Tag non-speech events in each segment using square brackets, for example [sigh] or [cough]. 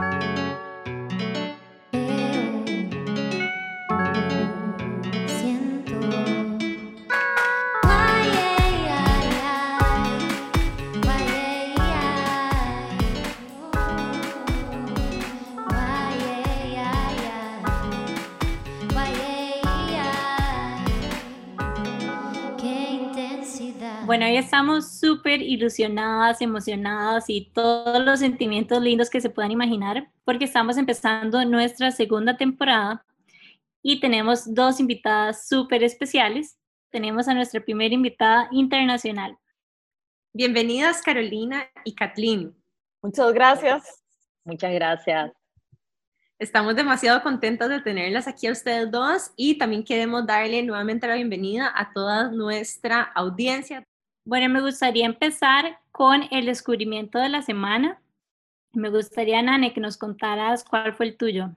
thank you Bueno, hoy estamos súper ilusionadas, emocionadas y todos los sentimientos lindos que se puedan imaginar porque estamos empezando nuestra segunda temporada y tenemos dos invitadas súper especiales. Tenemos a nuestra primera invitada internacional. Bienvenidas Carolina y Kathleen. Muchas gracias. Muchas gracias. Estamos demasiado contentos de tenerlas aquí a ustedes dos y también queremos darle nuevamente la bienvenida a toda nuestra audiencia, bueno, me gustaría empezar con el descubrimiento de la semana. Me gustaría, Nane, que nos contaras cuál fue el tuyo.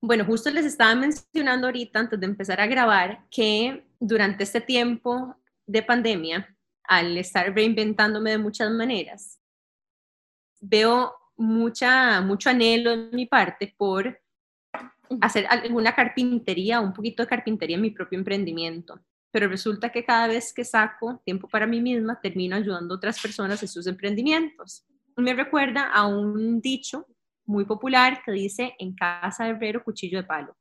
Bueno, justo les estaba mencionando ahorita, antes de empezar a grabar, que durante este tiempo de pandemia, al estar reinventándome de muchas maneras, veo mucha, mucho anhelo en mi parte por hacer alguna carpintería, un poquito de carpintería en mi propio emprendimiento pero resulta que cada vez que saco tiempo para mí misma, termino ayudando a otras personas en sus emprendimientos. Me recuerda a un dicho muy popular que dice, en casa de herrero, cuchillo de palo.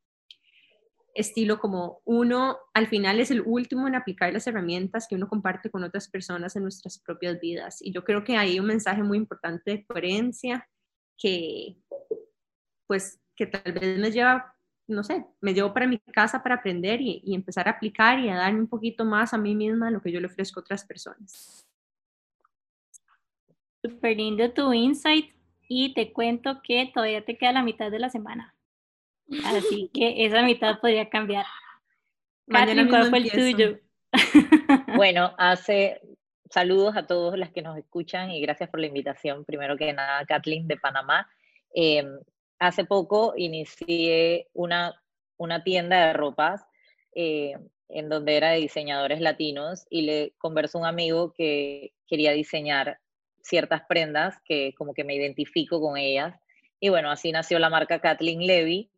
Estilo como uno al final es el último en aplicar las herramientas que uno comparte con otras personas en nuestras propias vidas. Y yo creo que hay un mensaje muy importante de coherencia que, pues, que tal vez me lleva no sé, me llevo para mi casa para aprender y, empezar a aplicar y a darme un poquito más a mí misma lo que yo le ofrezco a otras personas. Súper lindo tu insight y te cuento que todavía te queda la mitad de la semana. Así [laughs] que esa mitad podría cambiar. Mañana ¿cuál fue el tuyo? [laughs] [laughs] Bueno, hace saludos a todos las que nos escuchan y gracias por la invitación. Primero que nada, Kathleen de Panamá. Em, hace poco inicié una, una tienda de ropas eh, en donde era de diseñadores latinos y le conversó un amigo que quería diseñar ciertas prendas que como que me identifico con ellas. Y bueno, así nació la marca Kathleen Levy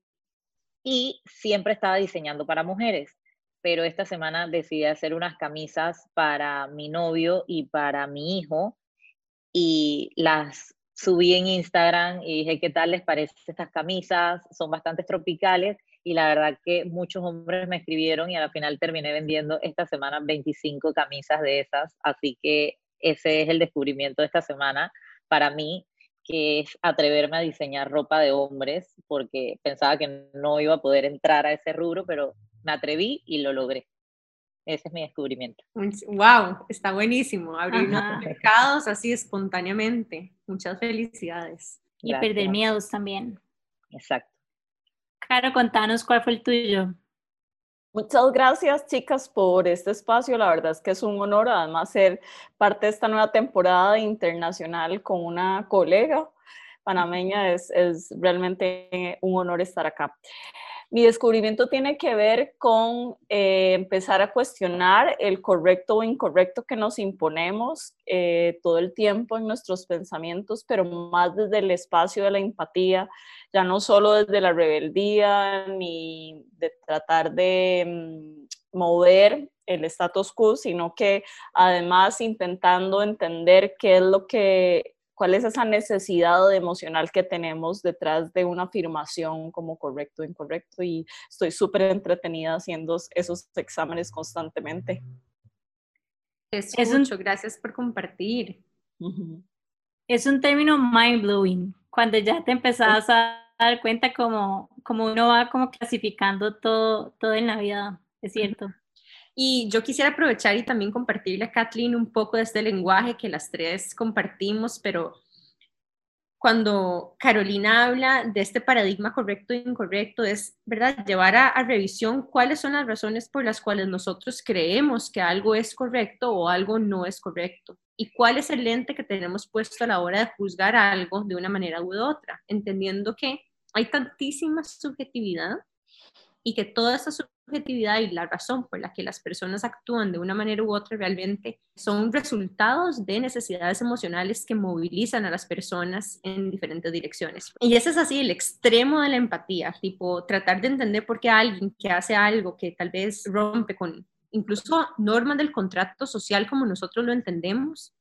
y siempre estaba diseñando para mujeres, pero esta semana decidí hacer unas camisas para mi novio y para mi hijo y las subí en Instagram y dije, ¿qué tal les parece estas camisas? Son bastante tropicales y la verdad que muchos hombres me escribieron y al final terminé vendiendo esta semana 25 camisas de esas, así que ese es el descubrimiento de esta semana para mí, que es atreverme a diseñar ropa de hombres, porque pensaba que no iba a poder entrar a ese rubro, pero me atreví y lo logré. Ese es mi descubrimiento. ¡Wow! Está buenísimo. Abrir nuevos mercados así espontáneamente. Muchas felicidades. Y perder miedos también. Exacto. Caro, contanos cuál fue el tuyo. Muchas gracias, chicas, por este espacio. La verdad es que es un honor, además, ser parte de esta nueva temporada internacional con una colega panameña. Es, es realmente un honor estar acá. Mi descubrimiento tiene que ver con eh, empezar a cuestionar el correcto o incorrecto que nos imponemos eh, todo el tiempo en nuestros pensamientos, pero más desde el espacio de la empatía, ya no solo desde la rebeldía ni de tratar de mm, mover el status quo, sino que además intentando entender qué es lo que cuál es esa necesidad emocional que tenemos detrás de una afirmación como correcto o incorrecto y estoy súper entretenida haciendo esos exámenes constantemente. Es, es mucho, gracias por compartir. Es un término mind blowing, cuando ya te empezás a dar cuenta como, como uno va como clasificando todo, todo en la vida, es cierto. Y yo quisiera aprovechar y también compartirle a Kathleen un poco de este lenguaje que las tres compartimos, pero cuando Carolina habla de este paradigma correcto e incorrecto, es, ¿verdad?, llevar a, revisión cuáles son las razones por las cuales nosotros creemos que algo es correcto o algo no es correcto y cuál es el lente que tenemos puesto a la hora de juzgar algo de una manera u otra, entendiendo que hay tantísima subjetividad y que toda esa subjetividad y la razón por la que las personas actúan de una manera u otra realmente son resultados de necesidades emocionales que movilizan a las personas en diferentes direcciones. Y ese es así el extremo de la empatía, tipo tratar de entender por qué alguien que hace algo que tal vez rompe con incluso normas del contrato social como nosotros lo entendemos,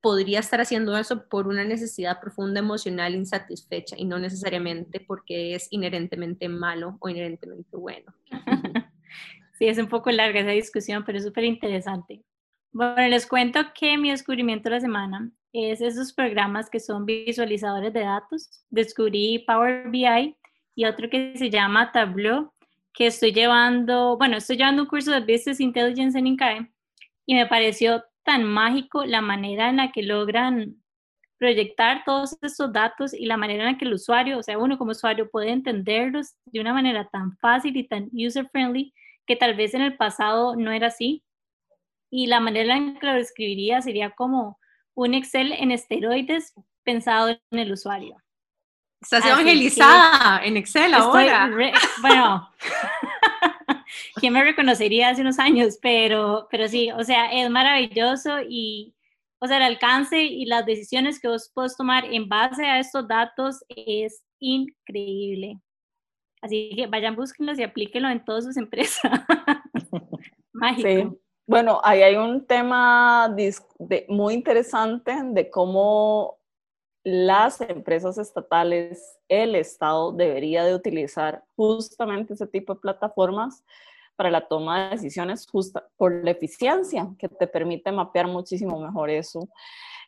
podría estar haciendo eso por una necesidad profunda emocional insatisfecha y no necesariamente porque es inherentemente malo o inherentemente bueno. [laughs] Sí, es un poco larga esa discusión, pero es súper interesante. Bueno, les cuento que mi descubrimiento de la semana es esos programas que son visualizadores de datos. Descubrí Power BI y otro que se llama Tableau, que estoy llevando, bueno, estoy llevando un curso de Business Intelligence en INCAE y me pareció tan mágico la manera en la que logran proyectar todos estos datos y la manera en la que el usuario, o sea, uno como usuario puede entenderlos de una manera tan fácil y tan user-friendly que tal vez en el pasado no era así. Y la manera en que lo describiría sería como un Excel en esteroides pensado en el usuario. Estás evangelizada en Excel ahora. bueno, [laughs] ¿quién me reconocería hace unos años? Pero, pero sí, o sea, es maravilloso y, o sea, el alcance y las decisiones que vos podés tomar en base a estos datos es increíble. Así que vayan, búsquenlos y aplíquenlo en todas sus empresas. [laughs] Mágico. Sí. Bueno, ahí hay un tema muy interesante de cómo las empresas estatales, el Estado debería de utilizar justamente ese tipo de plataformas para la toma de decisiones justa por la eficiencia que te permite mapear muchísimo mejor eso.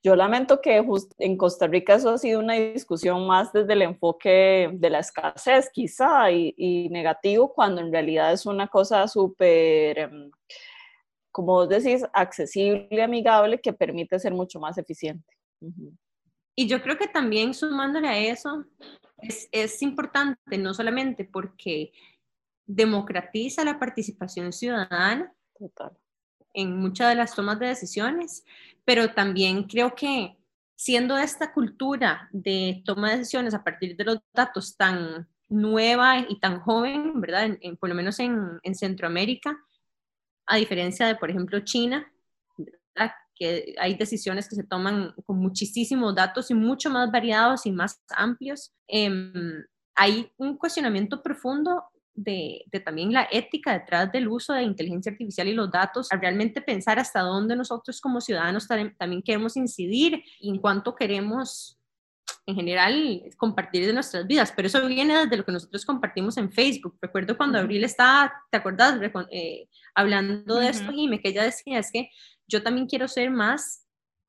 Yo lamento que en Costa Rica eso ha sido una discusión más desde el enfoque de la escasez quizá y, negativo, cuando en realidad es una cosa súper, em, como vos decís, accesible, amigable, que permite ser mucho más eficiente. Y yo creo que también sumándole a eso, es, es importante no solamente porque democratiza la participación ciudadana en muchas de las tomas de decisiones, pero también creo que siendo esta cultura de toma de decisiones a partir de los datos tan nueva y tan joven, ¿verdad? En, por lo menos en, en, Centroamérica, a diferencia de, por ejemplo, China, que hay decisiones que se toman con muchísimos datos y mucho más variados y más amplios. Em, hay un cuestionamiento profundo de, también la ética detrás del uso de inteligencia artificial y los datos, a realmente pensar hasta dónde nosotros como ciudadanos también queremos incidir y en cuanto queremos en general compartir de nuestras vidas, pero eso viene desde lo que nosotros compartimos en Facebook. Recuerdo cuando Abril estaba, ¿te acuerdas? Eh, hablando de esto, y me que ella decía, es que yo también quiero ser más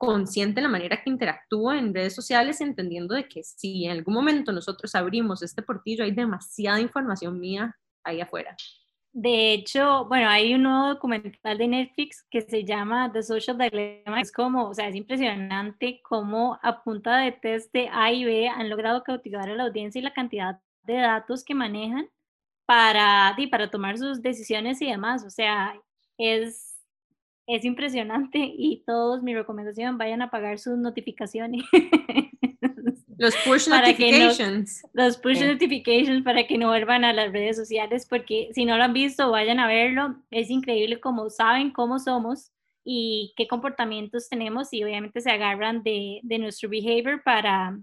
consciente de la manera que interactúo en redes sociales, entendiendo de que si en algún momento nosotros abrimos este portillo, hay demasiada información mía ahí afuera. De hecho, bueno, hay un nuevo documental de Netflix que se llama The Social Dilemma. Es como, o sea, es impresionante cómo a punta de test de A y B han logrado cautivar a la audiencia y la cantidad de datos que manejan para, para tomar sus decisiones y demás. O sea, es es impresionante y todos, mi recomendación, vayan a pagar sus notificaciones. [laughs] Los push notifications. los push notifications para que no vuelvan a las redes sociales, porque si no lo han visto, vayan a verlo. Es increíble cómo saben cómo somos y qué comportamientos tenemos y obviamente se agarran de, de nuestro behavior para,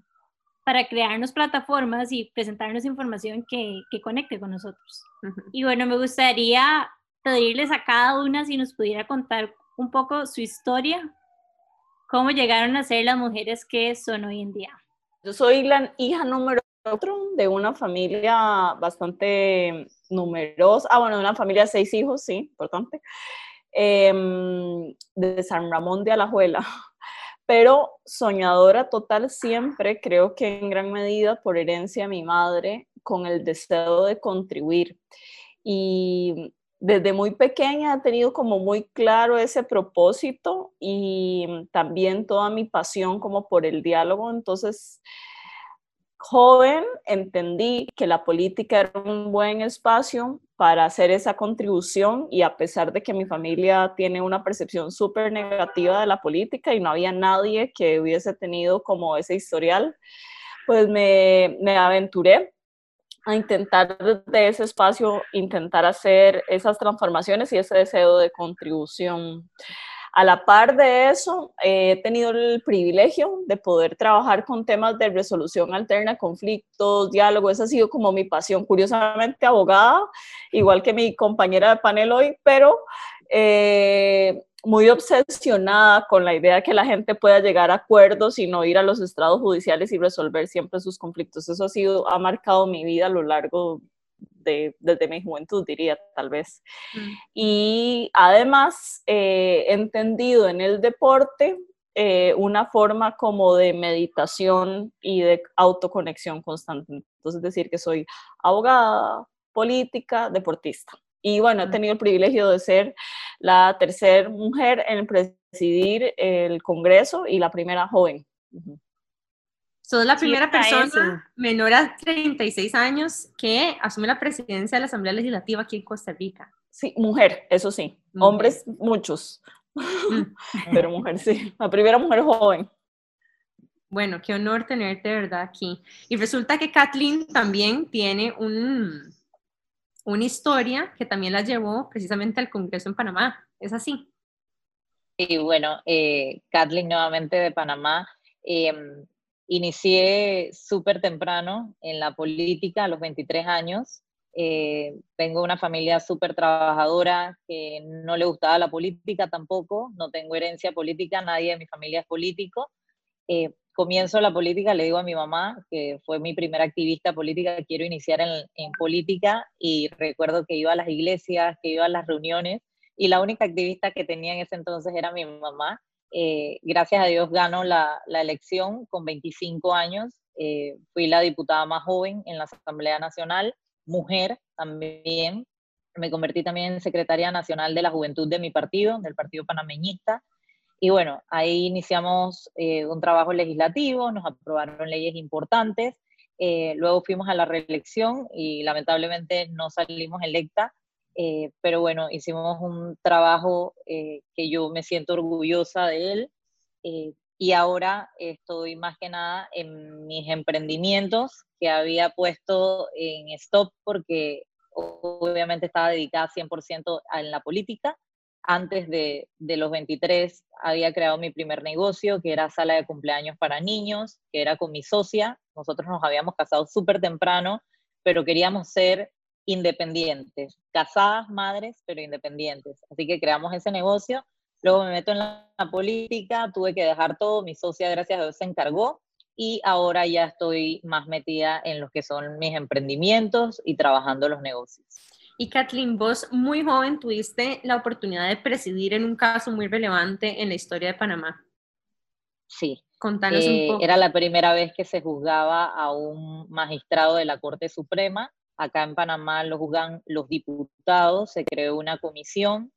para crearnos plataformas y presentarnos información que, que conecte con nosotros. Y bueno, me gustaría pedirles a cada una si nos pudiera contar un poco su historia, cómo llegaron a ser las mujeres que son hoy en día. Yo soy la hija número otro de una familia bastante numerosa, ah, bueno, de una familia de seis hijos, sí, importante, em, de San Ramón de Alajuela, pero soñadora total siempre, creo que en gran medida por herencia de mi madre, con el deseo de contribuir. Y desde muy pequeña he tenido como muy claro ese propósito y también toda mi pasión como por el diálogo. Entonces, joven entendí que la política era un buen espacio para hacer esa contribución y a pesar de que mi familia tiene una percepción súper negativa de la política y no había nadie que hubiese tenido como ese historial, pues me, me aventuré a intentar de ese espacio, intentar hacer esas transformaciones y ese deseo de contribución. A la par de eso, he tenido el privilegio de poder trabajar con temas de resolución alterna, conflictos, diálogo. Esa ha sido como mi pasión. Curiosamente, abogada, igual que mi compañera de panel hoy, pero eh, muy obsesionada con la idea de que la gente pueda llegar a acuerdos y no ir a los estrados judiciales y resolver siempre sus conflictos. Eso ha sido, ha marcado mi vida a lo largo de, desde mi juventud, diría tal vez. Mm. Y además eh, he entendido en el deporte eh, una forma como de meditación y de autoconexión constante. Entonces, es decir, que soy abogada, política, deportista. Y bueno, he tenido el privilegio de ser la tercera mujer en presidir el Congreso y la primera joven. Soy la primera persona menor a 36 años que asume la presidencia de la Asamblea Legislativa aquí en Costa Rica. Sí, mujer, eso sí. Hombres, muchos. Mm. [laughs] Pero mujer, sí. La primera mujer joven. Bueno, qué honor tenerte de verdad aquí. Y resulta que Kathleen también tiene un, una historia que también la llevó precisamente al Congreso en Panamá. ¿Es así? Y bueno, eh, Kathleen nuevamente de Panamá. Em, inicié súper temprano en la política, a los 23 años. Eh, vengo de una familia súper trabajadora que no le gustaba la política tampoco, no tengo herencia política, nadie de mi familia es político. Eh, comienzo la política, le digo a mi mamá, que fue mi primera activista política, quiero iniciar en, política y recuerdo que iba a las iglesias, que iba a las reuniones y la única activista que tenía en ese entonces era mi mamá. Eh, gracias a Dios ganó la, elección con 25 años, eh, fui la diputada más joven en la Asamblea Nacional, mujer también, me convertí también en secretaria nacional de la juventud de mi partido, del Partido Panameñista, y bueno, ahí iniciamos eh, un trabajo legislativo, nos aprobaron leyes importantes, eh, luego fuimos a la reelección y lamentablemente no salimos electa, eh, pero bueno, hicimos un trabajo que yo me siento orgullosa de él y ahora estoy más que nada en mis emprendimientos que había puesto en stop porque obviamente estaba dedicada 100% en la política antes de, los 23 había creado mi primer negocio, que era sala de cumpleaños para niños, que era con mi socia. Nosotros nos habíamos casado súper temprano, pero queríamos ser independientes, casadas, madres, pero independientes. Así que creamos ese negocio. Luego me meto en la, política, tuve que dejar todo, mi socia, gracias a Dios, se encargó y ahora ya estoy más metida en lo que son mis emprendimientos y trabajando los negocios. Y Kathleen, vos muy joven tuviste la oportunidad de presidir en un caso muy relevante en la historia de Panamá. Sí. Contanos un eh, poco. Era la primera vez que se juzgaba a un magistrado de la Corte Suprema. Acá en Panamá lo juzgan los diputados, se creó una comisión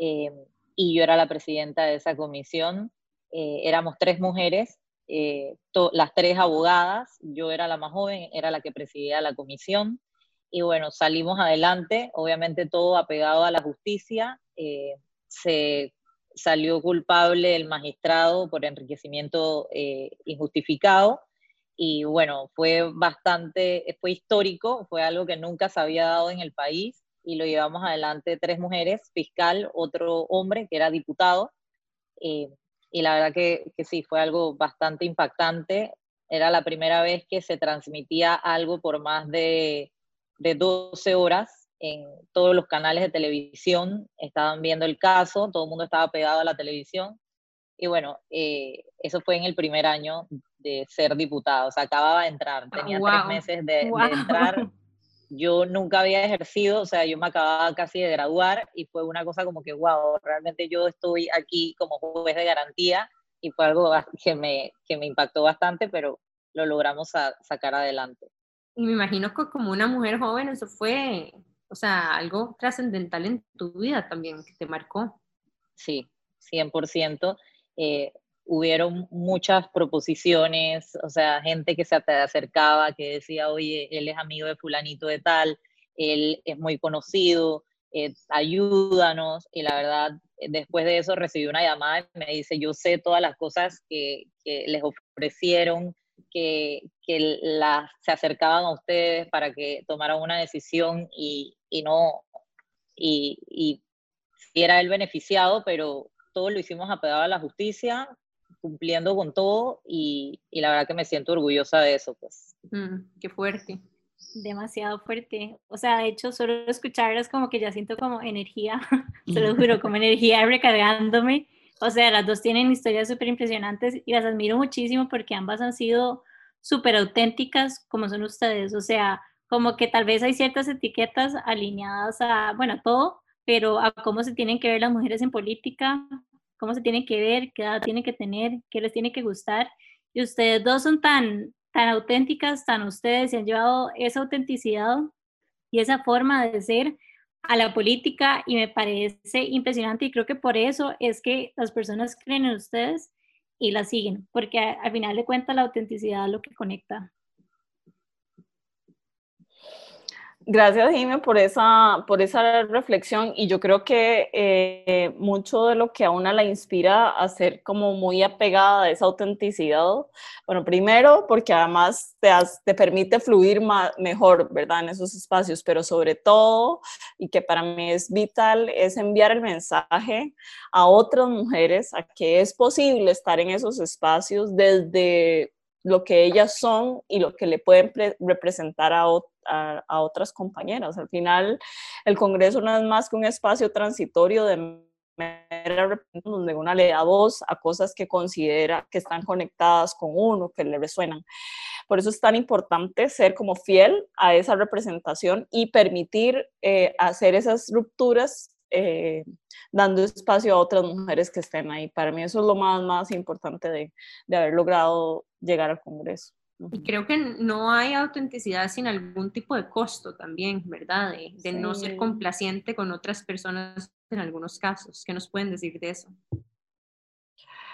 eh, y yo era la presidenta de esa comisión. Eh, éramos tres mujeres, las tres abogadas, yo era la más joven, era la que presidía la comisión y bueno, salimos adelante, obviamente todo apegado a la justicia. Eh, se salió culpable el magistrado por enriquecimiento eh, injustificado y bueno, fue bastante, fue histórico, fue algo que nunca se había dado en el país y lo llevamos adelante tres mujeres, fiscal, otro hombre que era diputado. Eh, y la verdad que, que sí, fue algo bastante impactante. Era la primera vez que se transmitía algo por más de de 12 horas en todos los canales de televisión, estaban viendo el caso, todo el mundo estaba pegado a la televisión. Y bueno, eh, eso fue en el primer año de ser diputado, o sea, acababa de entrar, ah, tenía tres meses de, entrar. [laughs] Yo nunca había ejercido, o sea, yo me acababa casi de graduar y fue una cosa como que, wow, realmente yo estoy aquí como juez de garantía y fue algo que me, que me impactó bastante, pero lo logramos sacar adelante. Y me imagino que como una mujer joven eso fue, o sea, algo trascendental en tu vida también, que te marcó. Sí, 100%. Eh, hubieron muchas proposiciones, o sea, gente que se te acercaba, que decía, oye, él es amigo de fulanito de tal, él es muy conocido, eh, ayúdanos. Y la verdad, después de eso recibí una llamada y me dice, yo sé todas las cosas que, que les ofrecieron, que, que la, se acercaban a ustedes para que tomaran una decisión y, y no, y, y si era el beneficiado, pero todo lo hicimos apegado a la justicia, cumpliendo con todo y, y, la verdad que me siento orgullosa de eso, pues. Mm, qué fuerte. Demasiado fuerte. O sea, de hecho, solo escucharlas como que ya siento como energía, [laughs] se lo [laughs] juro, como energía recargándome. O sea, las dos tienen historias súper impresionantes y las admiro muchísimo porque ambas han sido súper auténticas como son ustedes. O sea, como que tal vez hay ciertas etiquetas alineadas a, bueno, a todo, pero a cómo se tienen que ver las mujeres en política, cómo se tienen que ver, qué edad tienen que tener, qué les tiene que gustar. Y ustedes dos son tan, tan auténticas, tan ustedes, y han llevado esa autenticidad y esa forma de ser a la política y me parece impresionante y creo que por eso es que las personas creen en ustedes y la siguen, porque al final de cuentas la autenticidad es lo que conecta. Gracias, Jimmy, por esa, por esa reflexión. Y yo creo que eh, mucho de lo que a una la inspira a ser como muy apegada a esa autenticidad, bueno, primero porque además te, te permite fluir más, mejor, ¿verdad? En esos espacios, pero sobre todo, y que para mí es vital, es enviar el mensaje a otras mujeres a que es posible estar en esos espacios desde lo que ellas son y lo que le pueden representar a otros a, otras compañeras. Al final, el Congreso no es más que un espacio transitorio de donde una le da voz a cosas que considera que están conectadas con uno, que le resuenan. Por eso es tan importante ser como fiel a esa representación y permitir eh, hacer esas rupturas eh, dando espacio a otras mujeres que estén ahí. Para mí eso es lo más, más importante de, de haber logrado llegar al Congreso. Y creo que no hay autenticidad sin algún tipo de costo también, ¿verdad? De, no ser complaciente con otras personas en algunos casos. ¿Qué nos pueden decir de eso?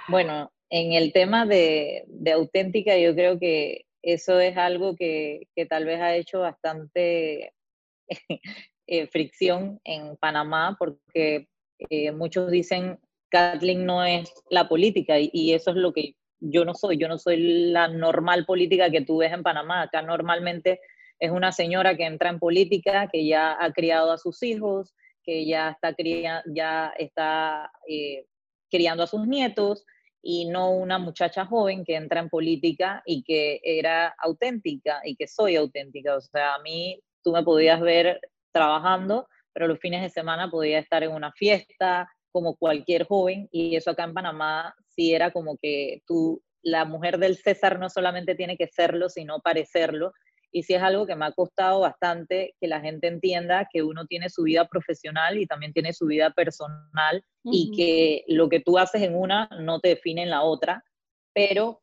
Bueno, en el tema de, de auténtica, yo creo que eso es algo que, que tal vez ha hecho bastante [laughs] eh, fricción en Panamá, porque eh, muchos dicen, Kathleen no es la política, y, y eso es lo que yo no soy, yo no soy la normal política que tú ves en Panamá. Acá normalmente es una señora que entra en política, que ya ha criado a sus hijos, que ya está, ya está eh, criando a sus nietos, y no una muchacha joven que entra en política y que era auténtica y que soy auténtica. O sea, a mí tú me podías ver trabajando, pero los fines de semana podía estar en una fiesta, como cualquier joven y eso acá en Panamá sí era como que tú, la mujer del César no solamente tiene que serlo, sino parecerlo. Y sí es algo que me ha costado bastante que la gente entienda que uno tiene su vida profesional y también tiene su vida personal y que lo que tú haces en una no te define en la otra. Pero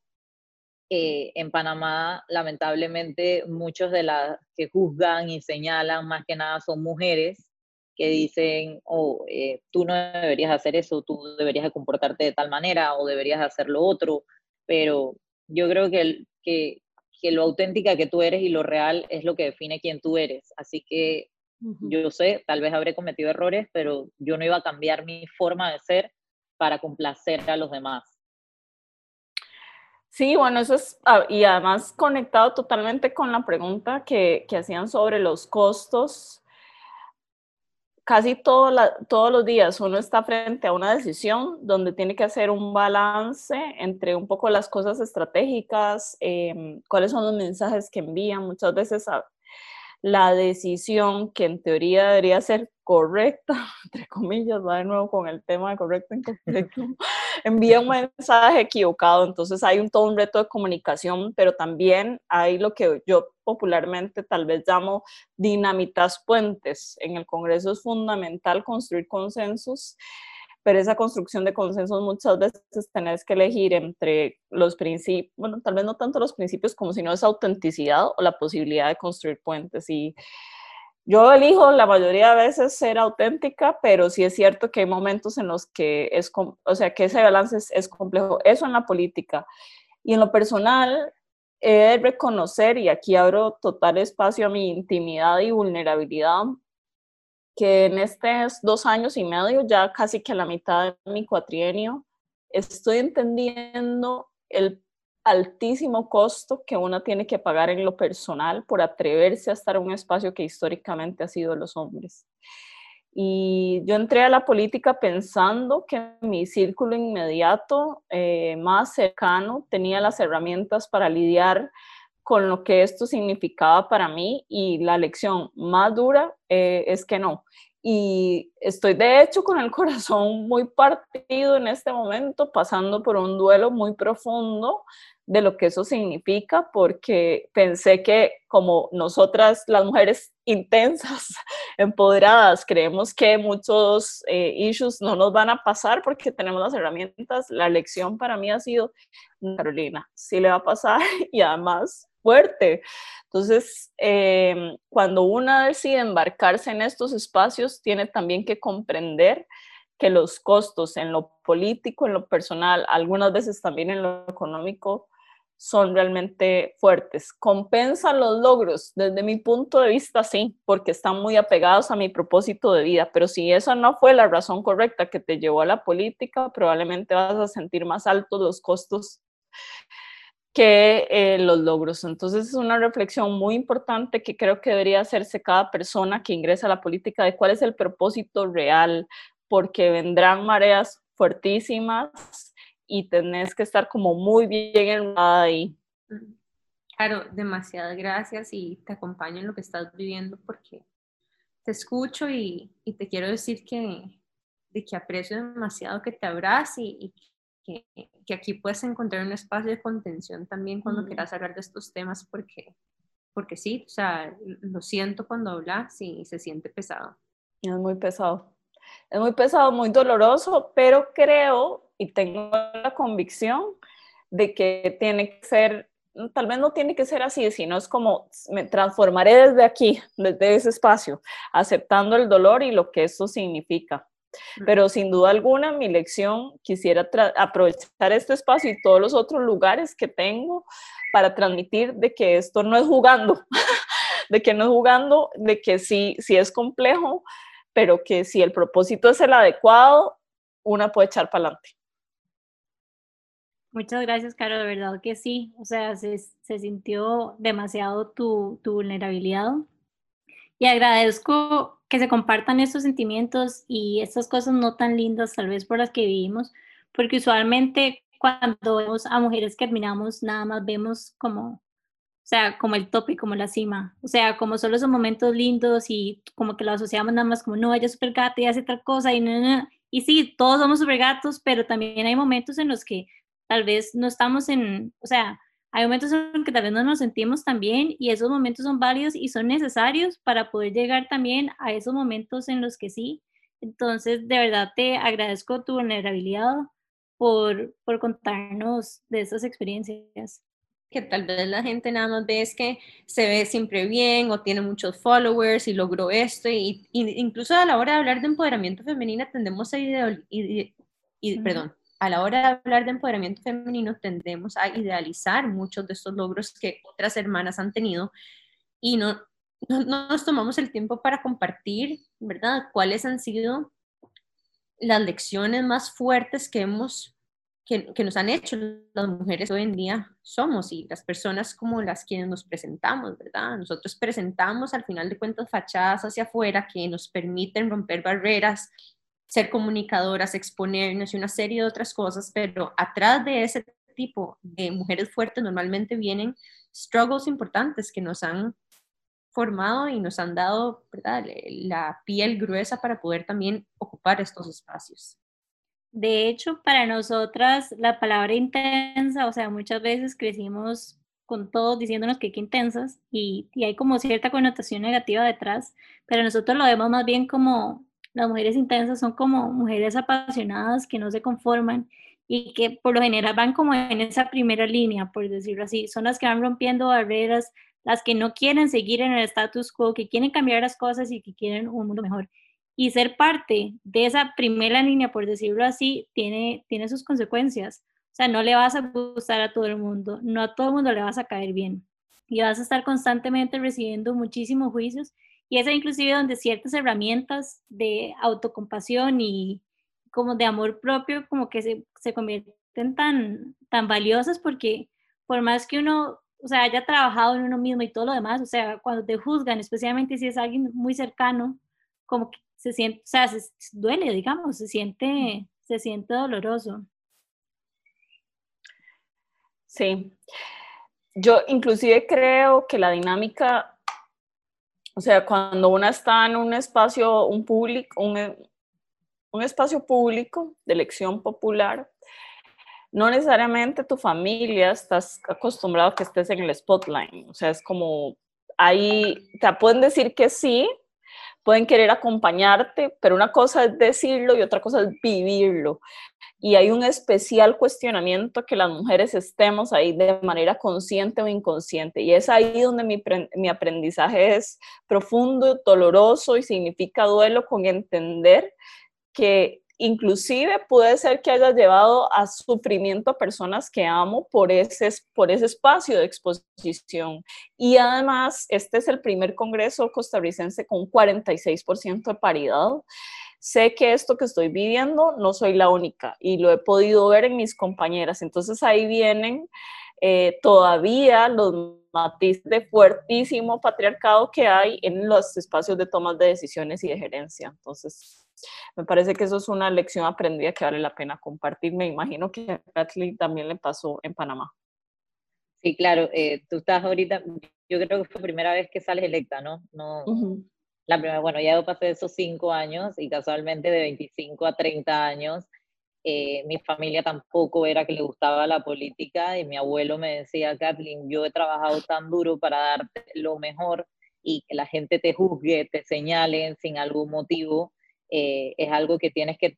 eh, en Panamá, lamentablemente, muchos de las que juzgan y señalan más que nada son mujeres que dicen, oh, eh, tú no deberías hacer eso, tú deberías comportarte de tal manera o deberías hacer lo otro, pero yo creo que, que, que, lo auténtica que tú eres y lo real es lo que define quién tú eres. Así que yo sé, tal vez habré cometido errores, pero yo no iba a cambiar mi forma de ser para complacer a los demás. Sí, bueno, eso es, ah, y además conectado totalmente con la pregunta que, que hacían sobre los costos casi todo todos los días uno está frente a una decisión donde tiene que hacer un balance entre un poco las cosas estratégicas, em, cuáles son los mensajes que envían. Muchas veces la decisión que en teoría debería ser correcta, [laughs] entre comillas, va de nuevo con el tema de correcto, incorrecto, envía un mensaje equivocado. Entonces hay un, todo un reto de comunicación, pero también hay lo que yo popularmente tal vez llamo dinamitas puentes. En el Congreso es fundamental construir consensos pero esa construcción de consensos muchas veces tenés que elegir entre los principios, bueno, tal vez no tanto los principios como sino esa autenticidad o la posibilidad de construir puentes. Y yo elijo la mayoría de veces ser auténtica, pero sí es cierto que hay momentos en los que es, o sea, que ese balance es, complejo. Eso en la política. Y en lo personal, he de reconocer, y aquí abro total espacio a mi intimidad y vulnerabilidad, que en estos dos años y medio, ya casi que a la mitad de mi cuatrienio, estoy entendiendo el, altísimo costo que uno tiene que pagar en lo personal por atreverse a estar en un espacio que históricamente ha sido los hombres. Y yo entré a la política pensando que mi círculo inmediato eh, más cercano tenía las herramientas para lidiar con lo que esto significaba para mí y la lección más dura eh, es que no. Y estoy de hecho con el [laughs] corazón muy partido en este momento, pasando por un duelo muy profundo de lo que eso significa, porque pensé que como nosotras, las mujeres [laughs] intensas, empoderadas, creemos que muchos eh, issues no nos van a pasar porque tenemos las herramientas. La lección para mí ha sido, Carolina, sí le va a pasar [laughs] y además fuerte. Entonces, em, cuando una decide embarcarse en estos espacios, tiene también que comprender que los costos en lo político, en lo personal, algunas veces también en lo económico, son realmente fuertes. Compensan los logros, desde mi punto de vista, sí, porque están muy apegados a mi propósito de vida, pero si esa no fue la razón correcta que te llevó a la política, probablemente vas a sentir más altos los costos que eh, los logros. Entonces es una reflexión muy importante que creo que debería hacerse cada persona que ingresa a la política de cuál es el propósito real, porque vendrán mareas fuertísimas y tenés que estar como muy bien ahí. Claro, demasiadas gracias y te acompaño en lo que estás viviendo porque te escucho y, y te quiero decir que, de que aprecio demasiado que te abrace y, y que, que, aquí puedes encontrar un espacio de contención también cuando quieras hablar de estos temas porque, porque sí, o sea, lo siento cuando hablas y se siente pesado. Es muy pesado. Es muy pesado, muy doloroso, pero creo y tengo la convicción de que tiene que ser, tal vez no tiene que ser así, sino es como me transformaré desde aquí, desde ese espacio, aceptando el dolor y lo que eso significa. Pero sin duda alguna, mi lección, quisiera aprovechar este espacio y todos los otros lugares que tengo para transmitir de que esto no es jugando, [laughs] de que no es jugando, de que sí, sí es complejo, pero que si el propósito es el adecuado, una puede echar para adelante. Muchas gracias, Caro, de verdad que sí. O sea, se, se sintió demasiado tu, tu vulnerabilidad. Y agradezco que se compartan estos sentimientos y estas cosas no tan lindas, tal vez por las que vivimos, porque usualmente cuando vemos a mujeres que admiramos, nada más vemos como, o sea, como el tope, como la cima, o sea, como solo esos momentos lindos y como que lo asociamos nada más como, no, ella es súper gata y hace tal cosa y no. Y sí, todos somos súper gatos, pero también hay momentos en los que tal vez no estamos en, o sea, hay momentos en que tal vez no nos sentimos tan bien y esos momentos son válidos y son necesarios para poder llegar también a esos momentos en los que sí. Entonces, de verdad te agradezco tu vulnerabilidad por, por contarnos de esas experiencias. Que tal vez la gente nada más ve es que se ve siempre bien o tiene muchos followers y logró esto. Y, incluso a la hora de hablar de empoderamiento femenino tendemos a perdón, a la hora de hablar de empoderamiento femenino tendemos a idealizar muchos de estos logros que otras hermanas han tenido y no, no, nos tomamos el tiempo para compartir, ¿verdad? ¿Cuáles han sido las lecciones más fuertes que hemos que, que, nos han hecho las mujeres hoy en día somos y las personas como las quienes nos presentamos, ¿verdad? Nosotros presentamos al final de cuentas fachadas hacia afuera que nos permiten romper barreras, ser comunicadoras, exponernos y una serie de otras cosas, pero atrás de ese tipo de mujeres fuertes normalmente vienen struggles importantes que nos han formado y nos han dado la piel gruesa para poder también ocupar estos espacios. De hecho, para nosotras la palabra intensa, o sea, muchas veces crecimos con todos diciéndonos que qué intensas y, y hay como cierta connotación negativa detrás, pero nosotros lo vemos más bien como las mujeres intensas son como mujeres apasionadas que no se conforman y que por lo general van como en esa primera línea, por decirlo así. Son las que van rompiendo barreras, las que no quieren seguir en el status quo, que quieren cambiar las cosas y que quieren un mundo mejor. Y ser parte de esa primera línea, por decirlo así, tiene, tiene sus consecuencias. O sea, no le vas a gustar a todo el mundo, no a todo el mundo le vas a caer bien. Y vas a estar constantemente recibiendo muchísimos juicios y es inclusive donde ciertas herramientas de autocompasión y como de amor propio como que se, se convierten tan, tan valiosas porque, por más que uno, o sea, haya trabajado en uno mismo y todo lo demás, o sea, cuando te juzgan, especialmente si es alguien muy cercano, como que se siente, o sea, se, duele, digamos, se siente, se siente doloroso. Sí. Yo inclusive creo que la dinámica, o sea, cuando uno está en un espacio, un público, un, un espacio público de elección popular, no necesariamente tu familia estás acostumbrado a que estés en el spotlight. O sea, es como ahí te pueden decir que sí, pueden querer acompañarte, pero una cosa es decirlo y otra cosa es vivirlo. Y hay un especial cuestionamiento que las mujeres estemos ahí de manera consciente o inconsciente. Y es ahí donde mi, mi aprendizaje es profundo, doloroso y significa duelo con entender que inclusive puede ser que haya llevado a sufrimiento a personas que amo por ese, por ese espacio de exposición. Y además, este es el primer congreso costarricense con 46% de paridad. Sé que esto que estoy viviendo no soy la única y lo he podido ver en mis compañeras. Entonces ahí vienen eh, todavía los matices de fuertísimo patriarcado que hay en los espacios de toma de decisiones y de gerencia. Entonces, me parece que eso es una lección aprendida que vale la pena compartir. Me imagino que a Kathleen también le pasó en Panamá. Sí, claro, eh, tú estás ahorita, yo creo que fue la primera vez que sales electa, ¿no? no la primera, bueno, ya yo pasé esos cinco años y casualmente de 25 a 30 años, eh, mi familia tampoco era que le gustaba la política y mi abuelo me decía, Kathleen, yo he trabajado tan duro para darte lo mejor y que la gente te juzgue, te señalen sin algún motivo, eh, es algo que tienes que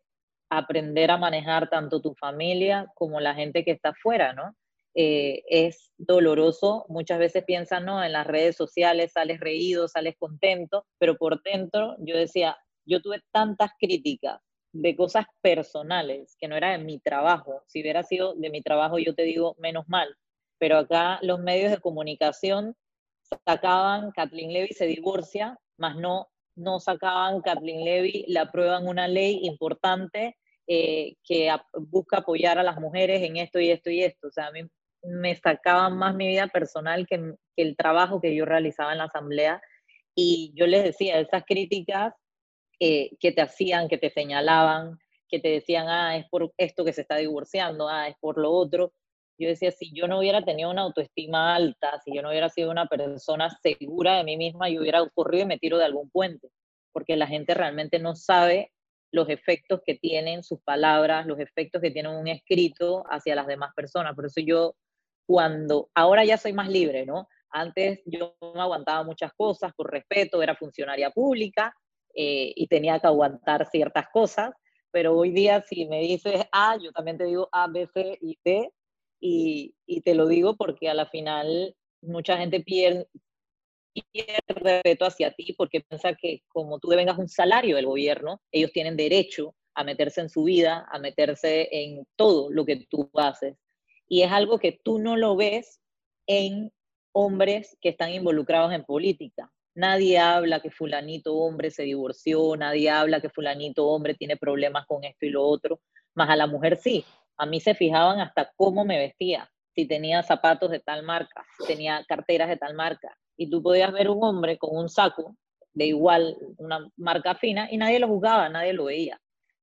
aprender a manejar tanto tu familia como la gente que está afuera, ¿no? Eh, es doloroso, muchas veces piensan, ¿no? En las redes sociales sales reído, sales contento, pero por dentro yo decía, yo tuve tantas críticas de cosas personales que no era de mi trabajo. Si hubiera sido de mi trabajo, yo te digo, menos mal. Pero acá los medios de comunicación sacaban, Kathleen Levy se divorcia, más no no sacaban Kathleen Levy, le aprueban una ley importante eh, que busca apoyar a las mujeres en esto y esto y esto. O sea, a mí me sacaban más mi vida personal que, el trabajo que yo realizaba en la asamblea. Y yo les decía, esas críticas eh, que te hacían, que te señalaban, que te decían, ah, es por esto que se está divorciando, ah, es por lo otro. Yo decía, si yo no hubiera tenido una autoestima alta, si yo no hubiera sido una persona segura de mí misma, yo hubiera corrido y me tiro de algún puente, porque la gente realmente no sabe los efectos que tienen sus palabras, los efectos que tienen un escrito hacia las demás personas. Por eso yo, cuando, ahora ya soy más libre, ¿no? Antes yo no aguantaba muchas cosas por respeto, era funcionaria pública eh, y tenía que aguantar ciertas cosas, pero hoy día si me dices A, yo también te digo A, B, C y D, y, te lo digo porque a la final mucha gente pierde, pierde respeto hacia ti porque piensa que como tú devengas un salario del gobierno, ellos tienen derecho a meterse en su vida, a meterse en todo lo que tú haces. Y es algo que tú no lo ves en hombres que están involucrados en política. Nadie habla que fulanito hombre se divorció, nadie habla que fulanito hombre tiene problemas con esto y lo otro, más a la mujer sí a mí se fijaban hasta cómo me vestía, si tenía zapatos de tal marca, si tenía carteras de tal marca. Y tú podías ver un hombre con un saco de igual, una marca fina, y nadie lo juzgaba, nadie lo veía.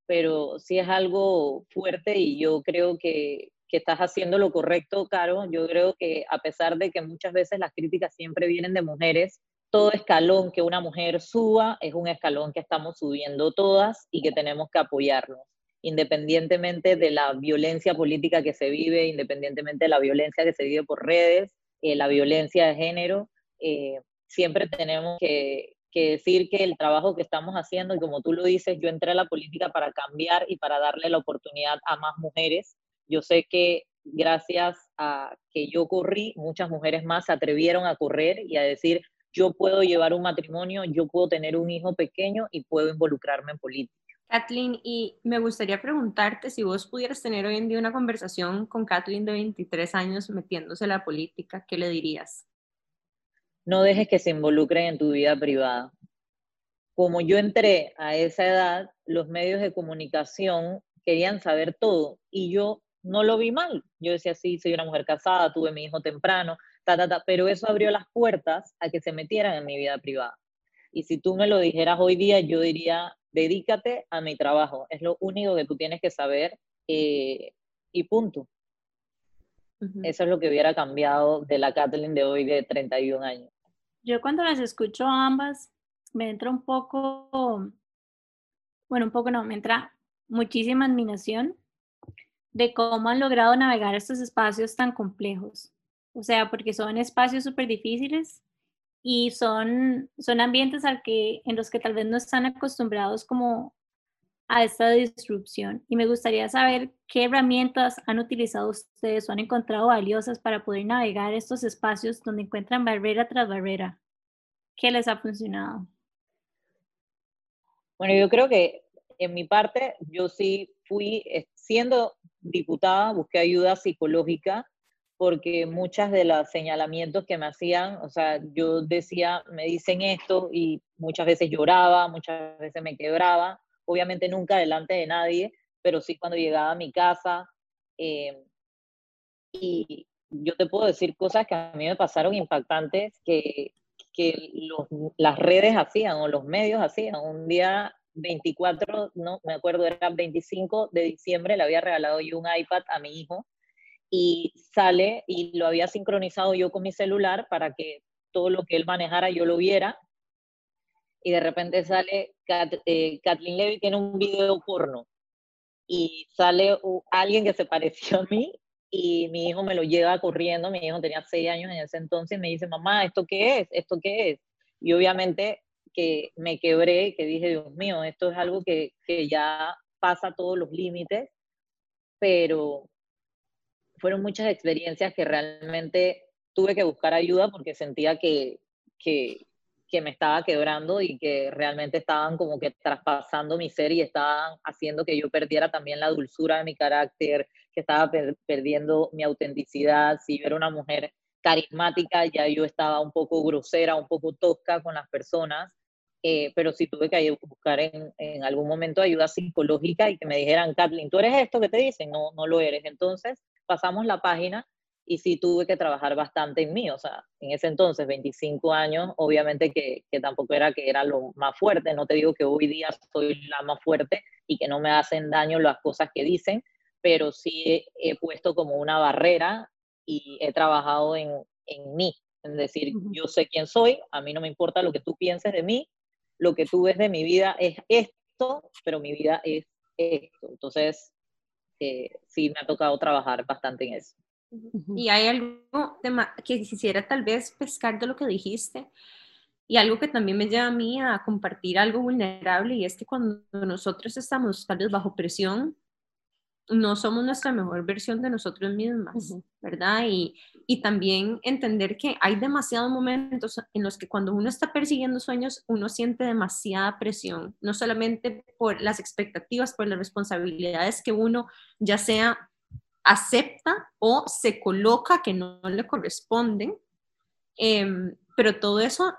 Pero sí es algo fuerte y yo creo que, que estás haciendo lo correcto, Caro. Yo creo que a pesar de que muchas veces las críticas siempre vienen de mujeres, todo escalón que una mujer suba es un escalón que estamos subiendo todas y que tenemos que apoyarnos independientemente de la violencia política que se vive, independientemente de la violencia que se vive por redes, eh, la violencia de género, eh, siempre tenemos que, decir que el trabajo que estamos haciendo, y como tú lo dices, yo entré a la política para cambiar y para darle la oportunidad a más mujeres. Yo sé que gracias a que yo corrí, muchas mujeres más se atrevieron a correr y a decir, yo puedo llevar un matrimonio, yo puedo tener un hijo pequeño y puedo involucrarme en política. Kathleen, y me gustaría preguntarte si vos pudieras tener hoy en día una conversación con Kathleen de 23 años metiéndose en la política, ¿qué le dirías? No dejes que se involucren en tu vida privada. Como yo entré a esa edad, los medios de comunicación querían saber todo y yo no lo vi mal. Yo decía, sí, soy una mujer casada, tuve mi hijo temprano, ta, ta, ta, pero eso abrió las puertas a que se metieran en mi vida privada. Y si tú me lo dijeras hoy día, yo diría, dedícate a mi trabajo, es lo único que tú tienes que saber eh, y punto. Eso es lo que hubiera cambiado de la Kathleen de hoy de 31 años. Yo cuando las escucho ambas, me entra un poco, bueno, un poco no, me entra muchísima admiración de cómo han logrado navegar estos espacios tan complejos. O sea, porque son espacios súper difíciles y son, son ambientes al que, en los que tal vez no están acostumbrados como a esta disrupción. Y me gustaría saber qué herramientas han utilizado ustedes o han encontrado valiosas para poder navegar estos espacios donde encuentran barrera tras barrera. ¿Qué les ha funcionado? Bueno, yo creo que en mi parte, yo sí fui, siendo diputada, busqué ayuda psicológica porque muchas de los señalamientos que me hacían, o sea, yo decía, me dicen esto y muchas veces lloraba, muchas veces me quebraba, obviamente nunca delante de nadie, pero sí cuando llegaba a mi casa. Eh, y yo te puedo decir cosas que a mí me pasaron impactantes que, que las redes hacían o los medios hacían. Un día 24, no me acuerdo, era 25 de diciembre, le había regalado yo un iPad a mi hijo y sale y lo había sincronizado yo con mi celular para que todo lo que él manejara yo lo viera y de repente sale, eh, Kathleen Levy tiene un video porno y sale alguien que se pareció a mí y mi hijo me lo lleva corriendo, mi hijo tenía seis años en ese entonces y me dice, mamá, ¿esto qué es? ¿Esto qué es? Y obviamente que me quebré, que dije, Dios mío, esto es algo que, que ya pasa todos los límites, pero fueron muchas experiencias que realmente tuve que buscar ayuda porque sentía que, que, que me estaba quebrando y que realmente estaban como que traspasando mi ser y estaban haciendo que yo perdiera también la dulzura de mi carácter, que estaba perdiendo mi autenticidad. Si yo era una mujer carismática, ya yo estaba un poco grosera, un poco tosca con las personas, eh, pero sí tuve que buscar en, en, algún momento ayuda psicológica y que me dijeran, Kathleen, tú eres esto que te dicen, no, no lo eres. Entonces pasamos la página y sí tuve que trabajar bastante en mí, o sea, en ese entonces, 25 años, obviamente que, que, tampoco era que era lo más fuerte, no te digo que hoy día soy la más fuerte y que no me hacen daño las cosas que dicen, pero sí he, puesto como una barrera y he trabajado en, en mí, es decir, yo sé quién soy, a mí no me importa lo que tú pienses de mí, lo que tú ves de mi vida es esto, pero mi vida es esto, entonces eh, sí me ha tocado trabajar bastante en eso. Y hay algo que quisiera tal vez pescar de lo que dijiste y algo que también me lleva a mí a compartir algo vulnerable y es que cuando nosotros estamos tal vez bajo presión, no somos nuestra mejor versión de nosotros mismas, ¿verdad? Y, y, también entender que hay demasiados momentos en los que cuando uno está persiguiendo sueños, uno siente demasiada presión, no solamente por las expectativas, por las responsabilidades que uno ya sea acepta o se coloca que no le corresponden. Em, pero todo eso,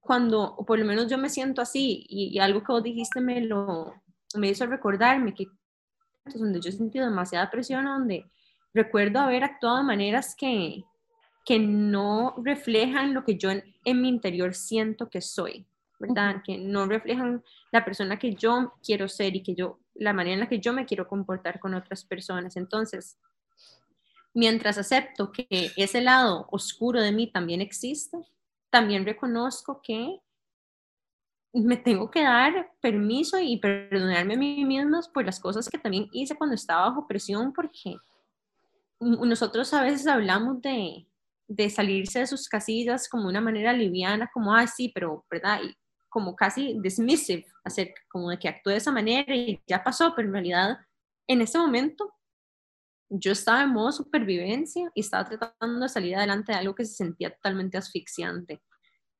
cuando, por lo menos yo me siento así, y, algo que vos dijiste me lo me hizo recordarme que donde yo he sentido demasiada presión, donde recuerdo haber actuado de maneras que, que no reflejan lo que yo en, en mi interior siento que soy, ¿verdad? Que no reflejan la persona que yo quiero ser y que yo la manera en la que yo me quiero comportar con otras personas. Entonces, mientras acepto que ese lado oscuro de mí también existe, también reconozco que me tengo que dar permiso y perdonarme a mí misma por las cosas que también hice cuando estaba bajo presión, porque nosotros a veces hablamos de, de salirse de sus casillas como una manera liviana, como, ah, sí, pero, ¿verdad? como casi dismissive, hacer como de que actúe de esa manera y ya pasó, pero en realidad en ese momento yo estaba en modo supervivencia y estaba tratando de salir adelante de algo que se sentía totalmente asfixiante.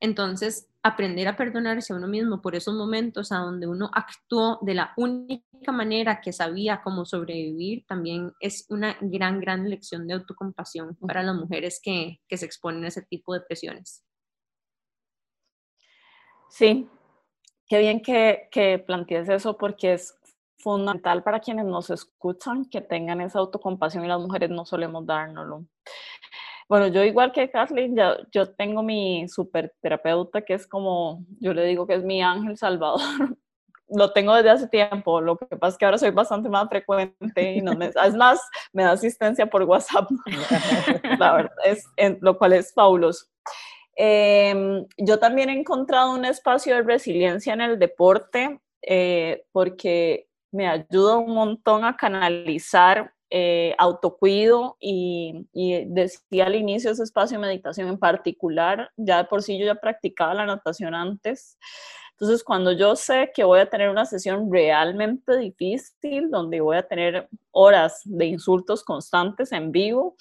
Entonces, aprender a perdonarse a uno mismo por esos momentos a donde uno actuó de la única manera que sabía cómo sobrevivir, también es una gran, gran lección de autocompasión para las mujeres que, que se exponen a ese tipo de presiones. Sí, qué bien que, que plantees eso porque es fundamental para quienes nos escuchan que tengan esa autocompasión y las mujeres no solemos dárnoslo. Bueno, yo igual que Kathleen, ya, yo tengo mi super terapeuta que es como, yo le digo que es mi ángel salvador. [laughs] Lo tengo desde hace tiempo, lo que pasa es que ahora soy bastante más frecuente y no me, es más, me da asistencia por WhatsApp, [laughs] la verdad, es, lo cual es fabuloso. Em, yo también he encontrado un espacio de resiliencia en el deporte eh, porque me ayuda un montón a canalizar eh, autocuido y, y, decía al inicio ese espacio de meditación en particular, ya de por sí yo ya practicaba la natación antes. Entonces, cuando yo sé que voy a tener una sesión realmente difícil, donde voy a tener horas de insultos constantes en vivo,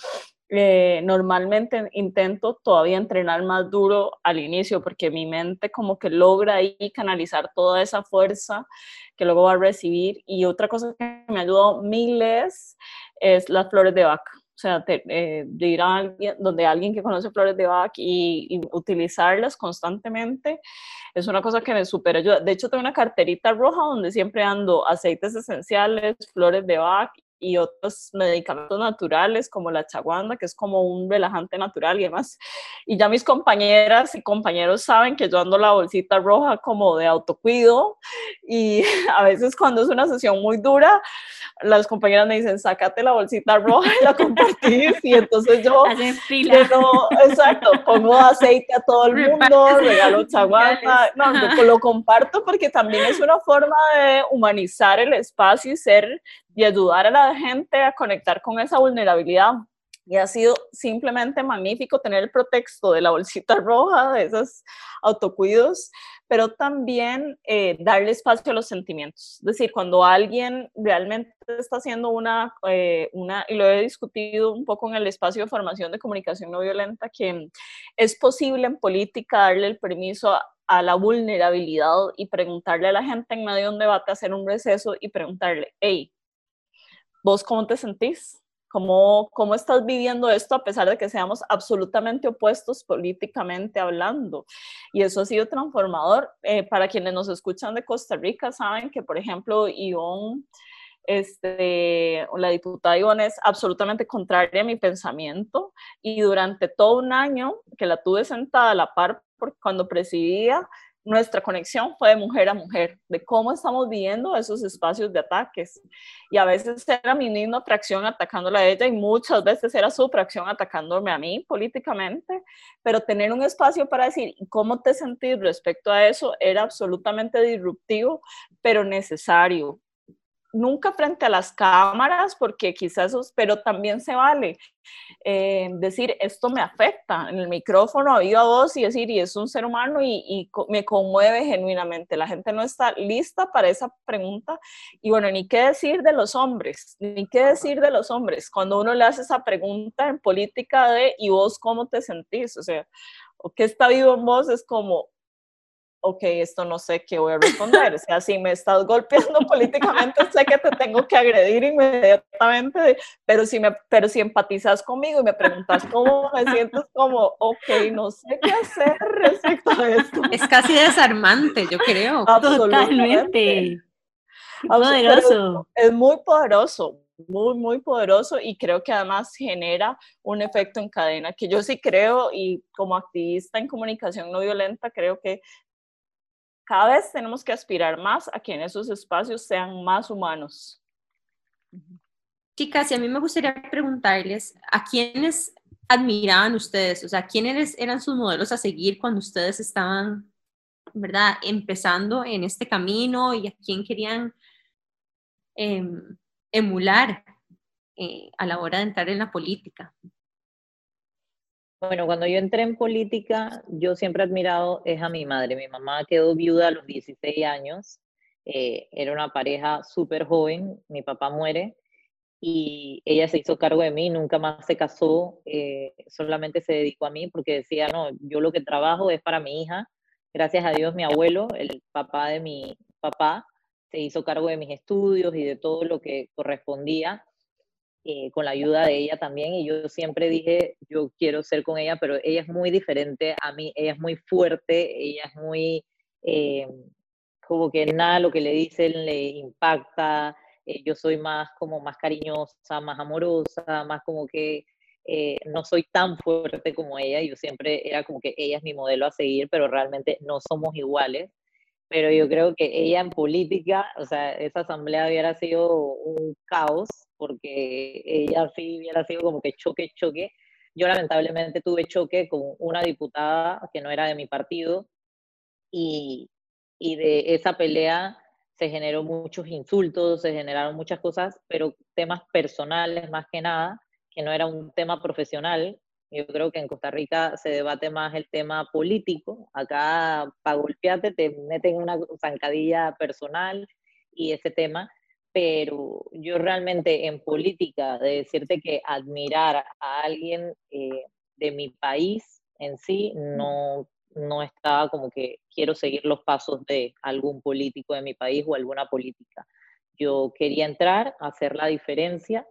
eh, normalmente intento todavía entrenar más duro al inicio porque mi mente como que logra ahí canalizar toda esa fuerza que luego va a recibir. Y otra cosa que me ayudó miles es las flores de vaca. O sea, eh, de ir a alguien, donde alguien que conoce flores de Bach y, y, utilizarlas constantemente es una cosa que me super ayuda. De hecho, tengo una carterita roja donde siempre ando aceites esenciales, flores de Bach y otros medicamentos naturales como la chaguanda, que es como un relajante natural y demás. Y ya mis compañeras y compañeros saben que yo ando la bolsita roja como de autocuido y [laughs] a veces cuando es una sesión muy dura, las compañeras me dicen, sácate la bolsita roja y la compartís y entonces yo, [laughs] yo exacto, pongo aceite a todo el mundo, regalo chaguanda, no, lo comparto porque también es una forma de humanizar el espacio y ser y ayudar a la gente a conectar con esa vulnerabilidad. Y ha sido simplemente magnífico tener el pretexto de la bolsita [laughs] roja, de esos autocuidos, pero también eh, darle espacio a los sentimientos. Es decir, cuando alguien realmente está haciendo una, eh, una, y lo he discutido un poco en el espacio de formación de comunicación no violenta, que es posible en política darle el permiso a, a la vulnerabilidad y preguntarle a la gente en medio de un debate, hacer un receso y preguntarle, hey, ¿Vos cómo te sentís? ¿Cómo, ¿Cómo estás viviendo esto a pesar de que seamos absolutamente opuestos políticamente hablando? Y eso ha sido transformador. Eh, para quienes nos escuchan de Costa Rica, saben que, por ejemplo, Ivonne, este, la diputada Ivonne es absolutamente contraria a mi pensamiento y durante todo un año que la tuve sentada a la par cuando presidía, nuestra conexión fue de mujer a mujer, de cómo estamos viviendo esos espacios de ataques. Y a veces era mi misma fracción atacándola a ella y muchas veces era su fracción atacándome a mí políticamente, pero tener un espacio para decir cómo te sentís respecto a eso era absolutamente disruptivo, pero necesario nunca frente a las cámaras, porque quizás, pero también se vale eh, decir, esto me afecta en el micrófono, a voz y decir, y es un ser humano y, y, me conmueve genuinamente. La gente no está lista para esa pregunta. Y bueno, ni qué decir de los hombres, ni qué decir de los hombres. Cuando uno le hace esa pregunta en política de, ¿y vos cómo te sentís? O sea, ¿o qué está vivo en vos? Es como, ok, esto no sé qué voy a responder. O sea, si me estás golpeando [laughs] políticamente, sé que te tengo que agredir inmediatamente, pero si, me, pero si empatizas conmigo y me preguntas cómo me siento, como, ok, no sé qué hacer respecto a esto. Es casi desarmante, yo creo. Totalmente. Poderoso. Es muy poderoso, muy, muy poderoso y creo que además genera un efecto en cadena que yo sí creo y como activista en comunicación no violenta creo que cada vez tenemos que aspirar más a que en esos espacios sean más humanos. Chicas, y a mí me gustaría preguntarles, ¿a quiénes admiraban ustedes? O sea, ¿quiénes eran sus modelos a seguir cuando ustedes estaban, verdad, empezando en este camino y a quién querían em, emular eh, a la hora de entrar en la política? Bueno, cuando yo entré en política, yo siempre he admirado es a mi madre. Mi mamá quedó viuda a los 16 años. Eh, era una pareja súper joven. Mi papá muere y ella se hizo cargo de mí, nunca más se casó, eh, solamente se dedicó a mí porque decía, no, yo lo que trabajo es para mi hija. Gracias a Dios, mi abuelo, el papá de mi papá, se hizo cargo de mis estudios y de todo lo que correspondía eh, con la ayuda de ella también, y yo siempre dije, yo quiero ser con ella, pero ella es muy diferente a mí, ella es muy fuerte, ella es muy, eh, como que nada lo que le dicen le impacta, eh, yo soy más como más cariñosa, más amorosa, más como que eh, no soy tan fuerte como ella, yo siempre era como que ella es mi modelo a seguir, pero realmente no somos iguales. Pero yo creo que ella en política, o sea, esa asamblea hubiera sido un caos, porque ella sí hubiera sido como que choque, choque. Yo lamentablemente tuve choque con una diputada que no era de mi partido y, y de esa pelea se generó muchos insultos, se generaron muchas cosas, pero temas personales más que nada, que no era un tema profesional. Yo creo que en Costa Rica se debate más el tema político. Acá, para golpearte, te meten una zancadilla personal y ese tema. Pero yo realmente en política, de decirte que admirar a alguien eh, de mi país en sí, no, no estaba como que quiero seguir los pasos de algún político de mi país o alguna política. Yo quería entrar, hacer la diferencia.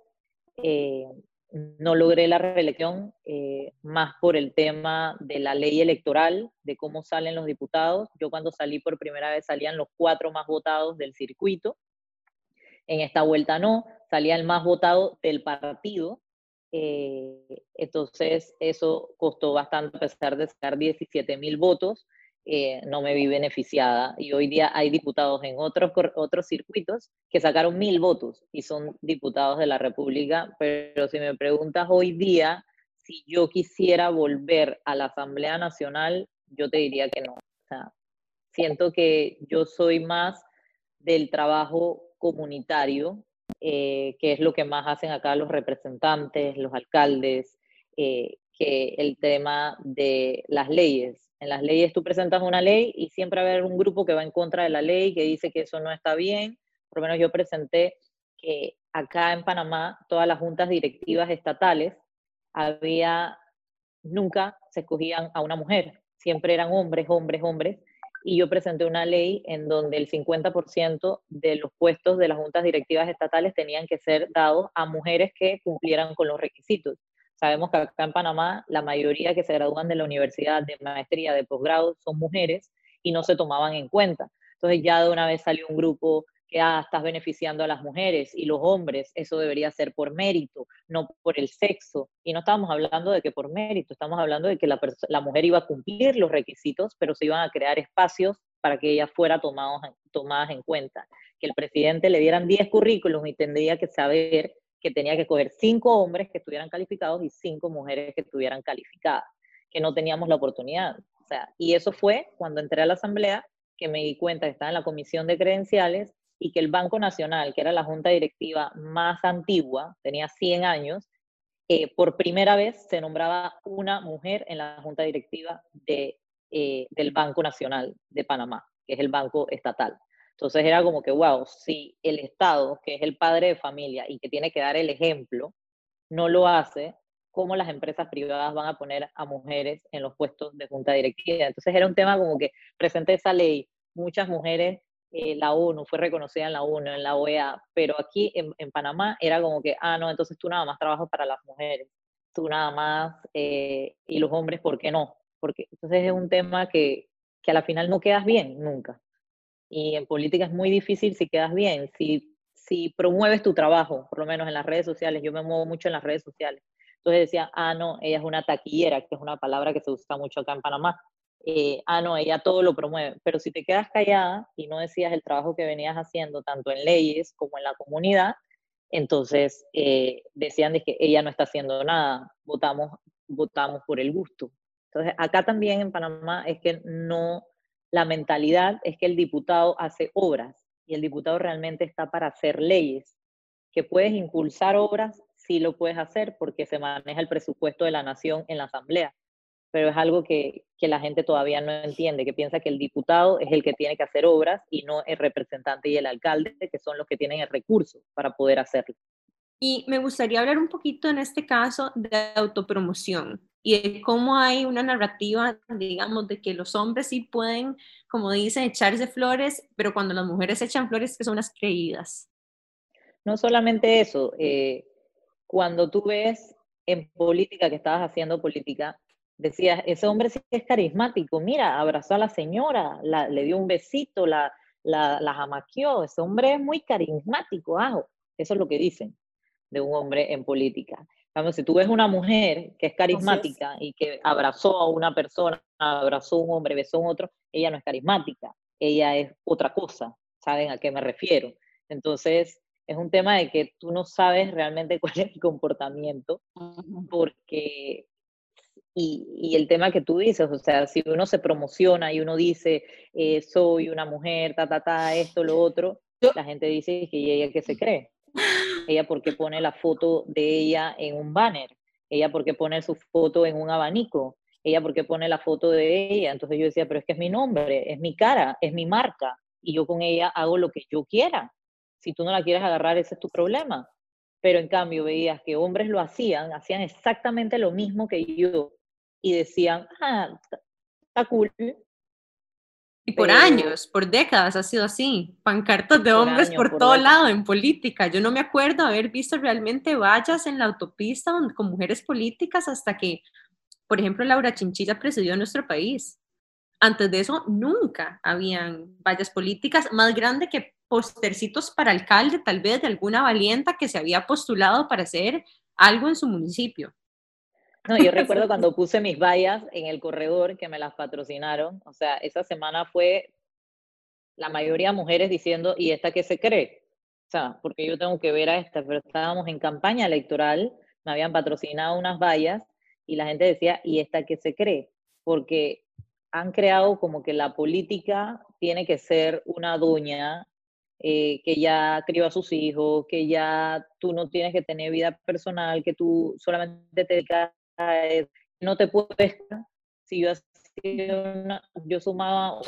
Eh, no logré la reelección eh, más por el tema de la ley electoral, de cómo salen los diputados. Yo cuando salí por primera vez salían los cuatro más votados del circuito. En esta vuelta no, salía el más votado del partido. Eh, entonces eso costó bastante, a pesar de sacar 17 mil votos, eh, no me vi beneficiada. Y hoy día hay diputados en otros, otros circuitos que sacaron mil votos y son diputados de la República, pero si me preguntas hoy día si yo quisiera volver a la Asamblea Nacional, yo te diría que no. O sea, siento que yo soy más del trabajo comunitario, eh, que es lo que más hacen acá los representantes, los alcaldes, eh, que el tema de las leyes. En las leyes tú presentas una ley y siempre va a haber un grupo que va en contra de la ley, que dice que eso no está bien. Por lo menos yo presenté que acá en Panamá todas las juntas directivas estatales había, nunca se escogían a una mujer, siempre eran hombres, hombres, hombres. Y yo presenté una ley en donde el 50% de los puestos de las juntas directivas estatales tenían que ser dados a mujeres que cumplieran con los requisitos. Sabemos que acá en Panamá la mayoría que se gradúan de la universidad de maestría, de posgrado, son mujeres y no se tomaban en cuenta. Entonces ya de una vez salió un grupo que ah, estás beneficiando a las mujeres y los hombres, eso debería ser por mérito, no por el sexo. Y no estamos hablando de que por mérito, estamos hablando de que la, la mujer iba a cumplir los requisitos, pero se iban a crear espacios para que ella fuera tomada tomadas en cuenta. Que el presidente le dieran 10 currículos y tendría que saber que tenía que coger cinco hombres que estuvieran calificados y cinco mujeres que estuvieran calificadas, que no teníamos la oportunidad. O sea, y eso fue cuando entré a la asamblea que me di cuenta que estaba en la comisión de credenciales y que el Banco Nacional, que era la junta directiva más antigua, tenía 100 años, eh, por primera vez se nombraba una mujer en la junta directiva de, eh, del Banco Nacional de Panamá, que es el banco estatal. Entonces era como que, wow, si el Estado, que es el padre de familia y que tiene que dar el ejemplo, no lo hace, ¿cómo las empresas privadas van a poner a mujeres en los puestos de junta directiva? Entonces era un tema como que presenté esa ley, muchas mujeres, eh, la ONU fue reconocida en la ONU, en la OEA, pero aquí en, Panamá era como que, ah, no, entonces tú nada más trabajas para las mujeres, tú nada más, eh, y los hombres, ¿por qué no? Porque entonces es un tema que, que a la final no quedas bien nunca. Y en política es muy difícil si quedas bien, si, si promueves tu trabajo, por lo menos en las redes sociales, yo me muevo mucho en las redes sociales. Entonces decía, ah, no, ella es una taquillera, que es una palabra que se usa mucho acá en Panamá. Eh, ah, no, ella todo lo promueve. Pero si te quedas callada y no decías el trabajo que venías haciendo, tanto en leyes como en la comunidad, entonces eh, decían de que ella no está haciendo nada, votamos, votamos por el gusto. Entonces, acá también en Panamá es que no la mentalidad es que el diputado hace obras y el diputado realmente está para hacer leyes. Que puedes impulsar obras, sí lo puedes hacer porque se maneja el presupuesto de la nación en la asamblea, pero es algo que, que la gente todavía no entiende, que piensa que el diputado es el que tiene que hacer obras y no el representante y el alcalde, que son los que tienen el recurso para poder hacerlo. Y me gustaría hablar un poquito en este caso de autopromoción y de cómo hay una narrativa, digamos, de que los hombres sí pueden, como dicen, echarse flores, pero cuando las mujeres echan flores, que son las creídas. No solamente eso, eh, cuando tú ves en política que estabas haciendo política, decías, ese hombre sí es carismático, mira, abrazó a la señora, la, le dio un besito, la, la, la jamaqueó, ese hombre es muy carismático, ajo. Eso es lo que dicen de un hombre en política. Vamos, si tú ves una mujer que es carismática y que abrazó a una persona, abrazó a un hombre, besó a un otro, ella no es carismática, ella es otra cosa, ¿saben a qué me refiero? Entonces, es un tema de que tú no sabes realmente [laughs] cuál es el comportamiento, porque, y, y, el tema que tú dices, o sea, si uno se promociona y uno dice, eh, soy una mujer, ta, ta, ta, esto, lo otro, la gente dice que ella que se cree. Ella porque pone la foto de ella en un banner, ella porque pone su foto en un abanico, ella porque pone la foto de ella. Entonces yo decía, pero es que es mi nombre, es mi cara, es mi marca, y yo con ella hago lo que yo quiera. Si tú no la quieres agarrar, ese es tu problema. Pero en cambio veías que hombres lo hacían, hacían exactamente lo mismo que yo, y decían, ah, está cool, y por años, por décadas ha sido así, pancartas de hombres por, todo lado en política. Yo no me acuerdo haber visto realmente vallas en la autopista con mujeres políticas hasta que, por ejemplo, Laura Chinchilla presidió nuestro país. Antes de eso, nunca habían vallas políticas más grandes que postercitos para alcalde, tal vez de alguna valienta que se había postulado para hacer algo en su municipio. No, yo [laughs] recuerdo cuando puse mis vallas en el corredor que me las patrocinaron. O sea, esa semana fue la mayoría de mujeres diciendo, ¿y esta qué se cree? O sea, porque yo tengo que ver a esta, pero estábamos en campaña electoral, me habían patrocinado unas vallas y la gente decía, ¿y esta qué se cree? Porque han creado como que la política tiene que ser una doña eh, que ya crió a sus hijos, que ya tú no tienes que tener vida personal, que tú solamente te dedicas no te puedes, si yo hacía yo sumaba,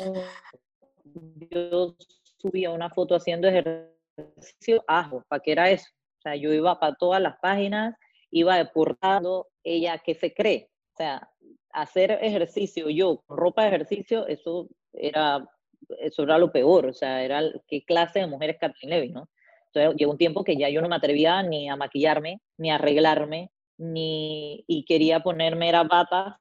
yo subía una foto haciendo ejercicio, ajo, ¿para qué era eso? O sea, yo iba para todas las páginas, iba deportando, ella que se cree, o sea, hacer ejercicio yo con ropa de ejercicio, eso era, eso era lo peor, o sea, era qué clase de mujer es Kathleen Levy, ¿no? Entonces llegó un tiempo que ya yo no me atrevía ni a maquillarme, ni a arreglarme, ni, y quería ponerme era batas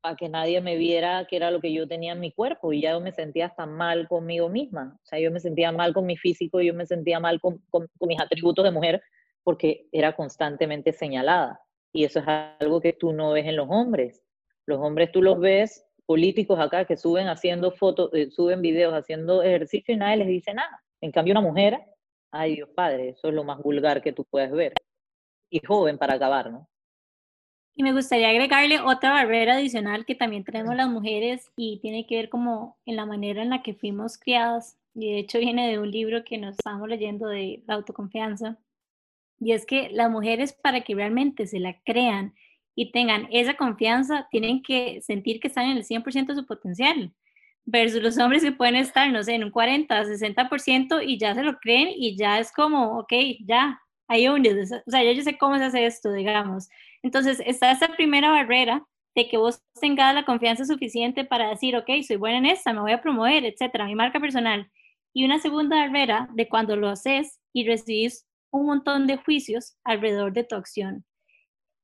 para que nadie me viera que era lo que yo tenía en mi cuerpo y ya yo me sentía hasta mal conmigo misma. O sea, yo me sentía mal con mi físico, yo me sentía mal con, con, mis atributos de mujer porque era constantemente señalada. Y eso es algo que tú no ves en los hombres. Los hombres tú los ves políticos acá que suben haciendo fotos, eh, suben videos haciendo ejercicio y nadie les dice nada. En cambio, una mujer, ay Dios padre, eso es lo más vulgar que tú puedes ver y joven para acabar, ¿no? Y me gustaría agregarle otra barrera adicional que también tenemos las mujeres y tiene que ver como en la manera en la que fuimos criadas. Y de hecho viene de un libro que nos estamos leyendo de la autoconfianza. Y es que las mujeres para que realmente se la crean y tengan esa confianza, tienen que sentir que están en el 100% de su potencial. Versus los hombres que pueden estar, no sé, en un 40, 60% y ya se lo creen y ya es como, ok, ya, ahí o sea, yo, yo sé cómo se hace esto, digamos. Entonces, está esa primera barrera de que vos tengas la confianza suficiente para decir, ok, soy buena en esta, me voy a promover, etcétera, mi marca personal. Y una segunda barrera de cuando lo haces y recibís un montón de juicios alrededor de tu acción,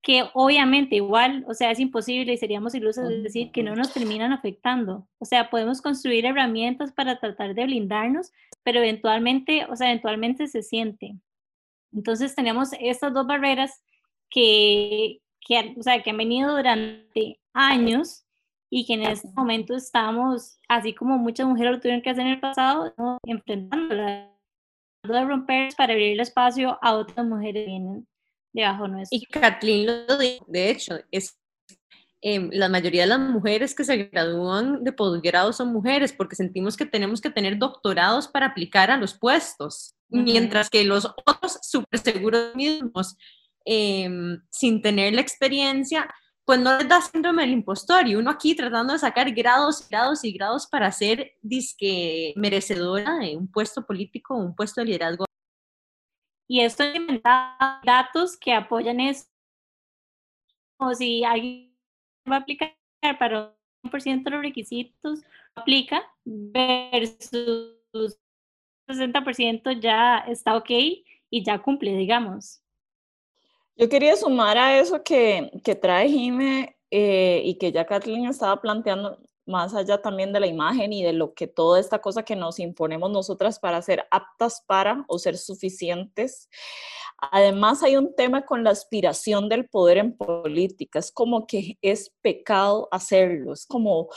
que obviamente igual, o sea, es imposible y seríamos ilusos de decir que no nos terminan afectando. O sea, podemos construir herramientas para tratar de blindarnos, pero eventualmente, o sea, eventualmente se siente. Entonces tenemos estas dos barreras que, que, o sea, que han venido durante años y que en este momento estamos, así como muchas mujeres lo tuvieron que hacer en el pasado, ¿no? enfrentándolas de romper para abrir el espacio a otras mujeres que vienen debajo nuestro. Y Kathleen lo dijo, de hecho, es eh, la mayoría de las mujeres que se gradúan de posgrado son mujeres porque sentimos que tenemos que tener doctorados para aplicar a los puestos mientras que los otros súper seguros mismos, em, sin tener la experiencia, pues no les da síndrome del impostor y uno aquí tratando de sacar grados, grados y grados para ser disque merecedora de un puesto político un puesto de liderazgo. Y esto inventa datos que apoyan eso. O si alguien va a aplicar para un por ciento de los requisitos, aplica versus 60% ya está ok y ya cumple, digamos. Yo quería sumar a eso que, que trae Jime eh, y que ya Kathleen estaba planteando. más allá también de la imagen y de lo que toda esta cosa que nos imponemos nosotras para ser aptas para o ser suficientes. Además hay un tema con la aspiración del poder en política, es como que es pecado hacerlo, es como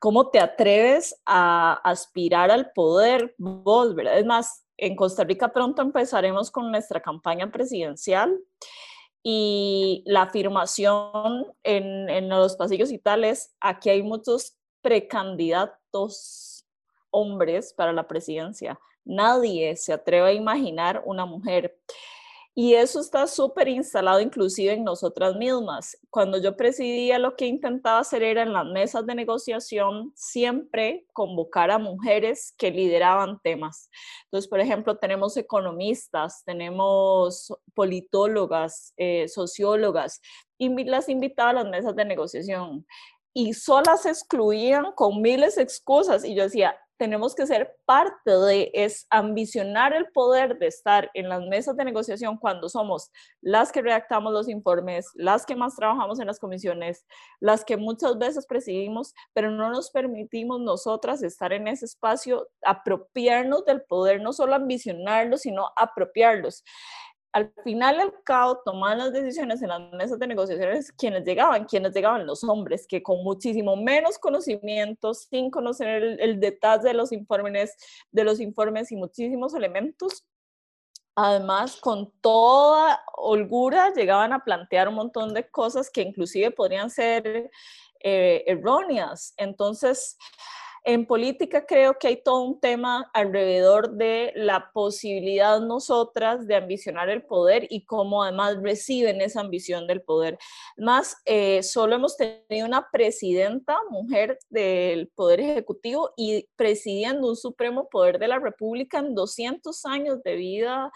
cómo te atreves a aspirar al poder vos, ¿verdad? Es más, en Costa Rica pronto empezaremos con nuestra campaña presidencial y la afirmación en, en los pasillos y tales, aquí hay muchos precandidatos hombres para la presidencia. Nadie se atreve a imaginar una mujer. Y eso está súper instalado inclusive en nosotras mismas. Cuando yo presidía, lo que intentaba hacer era en las mesas de negociación siempre convocar a mujeres que lideraban temas. Entonces, por ejemplo, tenemos economistas, tenemos politólogas, eh, sociólogas, y las invitaba a las mesas de negociación. Y solas excluían con miles de excusas. Y yo decía, tenemos que ser parte de, es ambicionar el poder de estar en las mesas de negociación cuando somos las que redactamos los informes, las que más trabajamos en las comisiones, las que muchas veces presidimos, pero no nos permitimos nosotras estar en ese espacio, apropiarnos del poder, no solo ambicionarlo, sino apropiarlos al final al cabo tomaban las decisiones en las mesas de negociaciones quienes llegaban, quienes llegaban los hombres, que con muchísimo menos conocimiento, sin conocer el, detalle de los informes, de los informes y muchísimos elementos, además con toda holgura llegaban a plantear un montón de cosas que inclusive podrían ser eh, erróneas. Entonces, en política creo que hay todo un tema alrededor de la posibilidad nosotras de ambicionar el poder y cómo además reciben esa ambición del poder. Más, eh, solo hemos tenido una presidenta mujer del Poder Ejecutivo y presidiendo un supremo poder de la República en 200 años de vida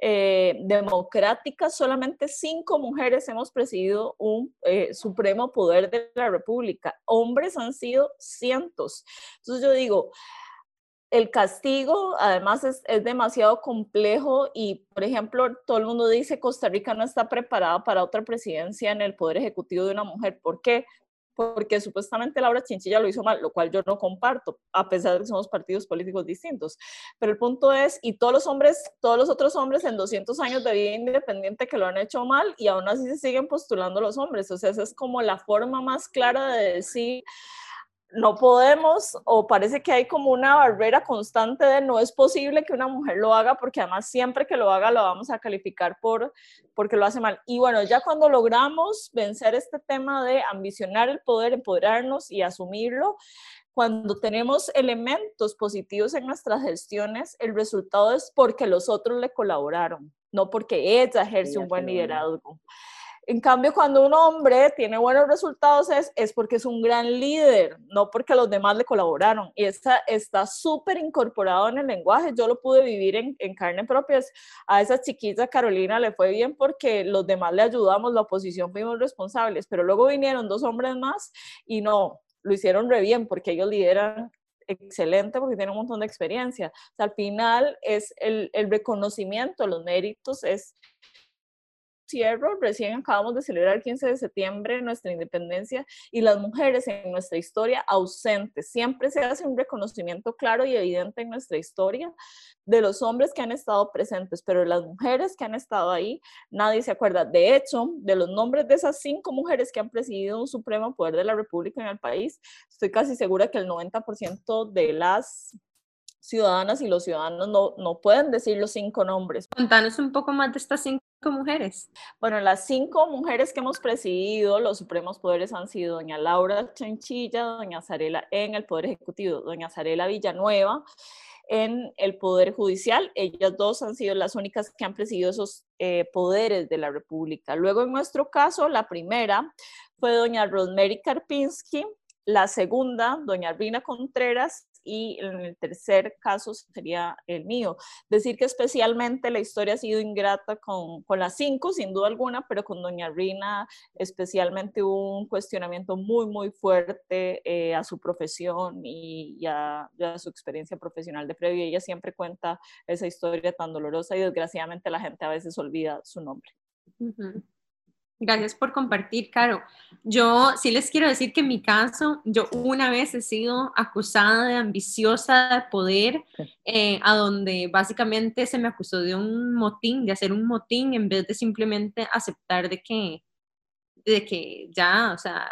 eh, democrática, solamente cinco mujeres hemos presidido un eh, supremo poder de la República. Hombres han sido cientos. Entonces yo digo, el castigo además es, es, demasiado complejo y, por ejemplo, todo el mundo dice Costa Rica no está preparada para otra presidencia en el Poder Ejecutivo de una mujer. ¿Por qué? Porque supuestamente Laura Chinchilla lo hizo mal, lo cual yo no comparto, a pesar de que somos partidos políticos distintos. Pero el punto es, y todos los hombres, todos los otros hombres en 200 años de vida independiente que lo han hecho mal y aún así se siguen postulando los hombres. O sea, esa es como la forma más clara de decir, no podemos o parece que hay como una barrera constante de no es posible que una mujer lo haga porque además siempre que lo haga lo vamos a calificar por porque lo hace mal. Y bueno, ya cuando logramos vencer este tema de ambicionar el poder, empoderarnos y asumirlo, cuando tenemos elementos positivos en nuestras gestiones, el resultado es porque los otros le colaboraron, no porque ella ejerce un buen liderazgo. En cambio, cuando un hombre tiene buenos resultados es, es porque es un gran líder, no porque los demás le colaboraron. Y esta, está súper incorporado en el lenguaje. Yo lo pude vivir en, en carne propia. A esa chiquita Carolina le fue bien porque los demás le ayudamos, la oposición fuimos responsables, pero luego vinieron dos hombres más y no, lo hicieron re bien porque ellos lideran excelente porque tienen un montón de experiencia. O sea, al final es el, el reconocimiento, los méritos, es cierro, recién acabamos de celebrar el 15 de septiembre nuestra independencia y las mujeres en nuestra historia ausentes. Siempre se hace un reconocimiento claro y evidente en nuestra historia de los hombres que han estado presentes, pero las mujeres que han estado ahí, nadie se acuerda. De hecho, de los nombres de esas cinco mujeres que han presidido un supremo poder de la República en el país, estoy casi segura que el 90% de las ciudadanas y los ciudadanos no, no pueden decir los cinco nombres. Contanos un poco más de estas cinco mujeres? Bueno, las cinco mujeres que hemos presidido los supremos poderes han sido doña Laura Chanchilla, doña Zarela en el Poder Ejecutivo, doña Zarela Villanueva en el Poder Judicial. Ellas dos han sido las únicas que han presidido esos eh, poderes de la República. Luego, en nuestro caso, la primera fue doña Rosemary Karpinski, la segunda, doña Rina Contreras, y en el tercer caso sería el mío. Decir que especialmente la historia ha sido ingrata con, con las cinco, sin duda alguna, pero con doña Rina especialmente hubo un cuestionamiento muy, muy fuerte eh, a su profesión y, a, su experiencia profesional de previo. Ella siempre cuenta esa historia tan dolorosa y desgraciadamente la gente a veces olvida su nombre. Gracias por compartir, Caro. Yo sí les quiero decir que en mi caso, yo una vez he sido acusada de ambiciosa de poder, eh, a donde básicamente se me acusó de un motín, de hacer un motín en vez de simplemente aceptar de que, de que ya, o sea,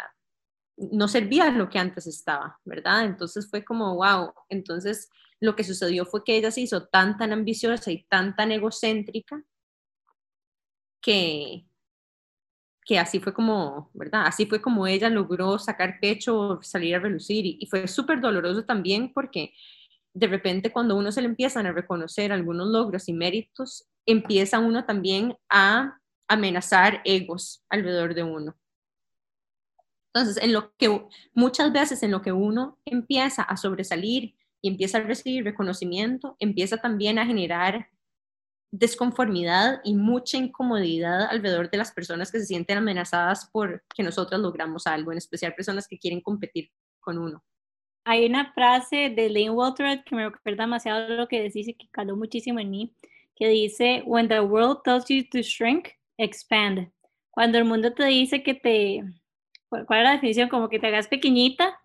no servía lo que antes estaba, ¿verdad? Entonces fue como, wow, entonces lo que sucedió fue que ella se hizo tan, tan ambiciosa y tan, tan egocéntrica que, que así fue como, ¿verdad? Así fue como ella logró sacar pecho, salir a relucir y, fue súper doloroso también porque de repente cuando uno se le empiezan a reconocer algunos logros y méritos, empieza uno también a amenazar egos alrededor de uno. Entonces, en lo que muchas veces en lo que uno empieza a sobresalir y empieza a recibir reconocimiento, empieza también a generar desconformidad y mucha incomodidad alrededor de las personas que se sienten amenazadas por que nosotros logramos algo, en especial personas que quieren competir con uno. Hay una frase de Lane Walter que me recuerda demasiado lo que decís y que caló muchísimo en mí, que dice, When the world tells you to shrink, expand. Cuando el mundo te dice que te, ¿cuál es la definición? Como que te hagas pequeñita,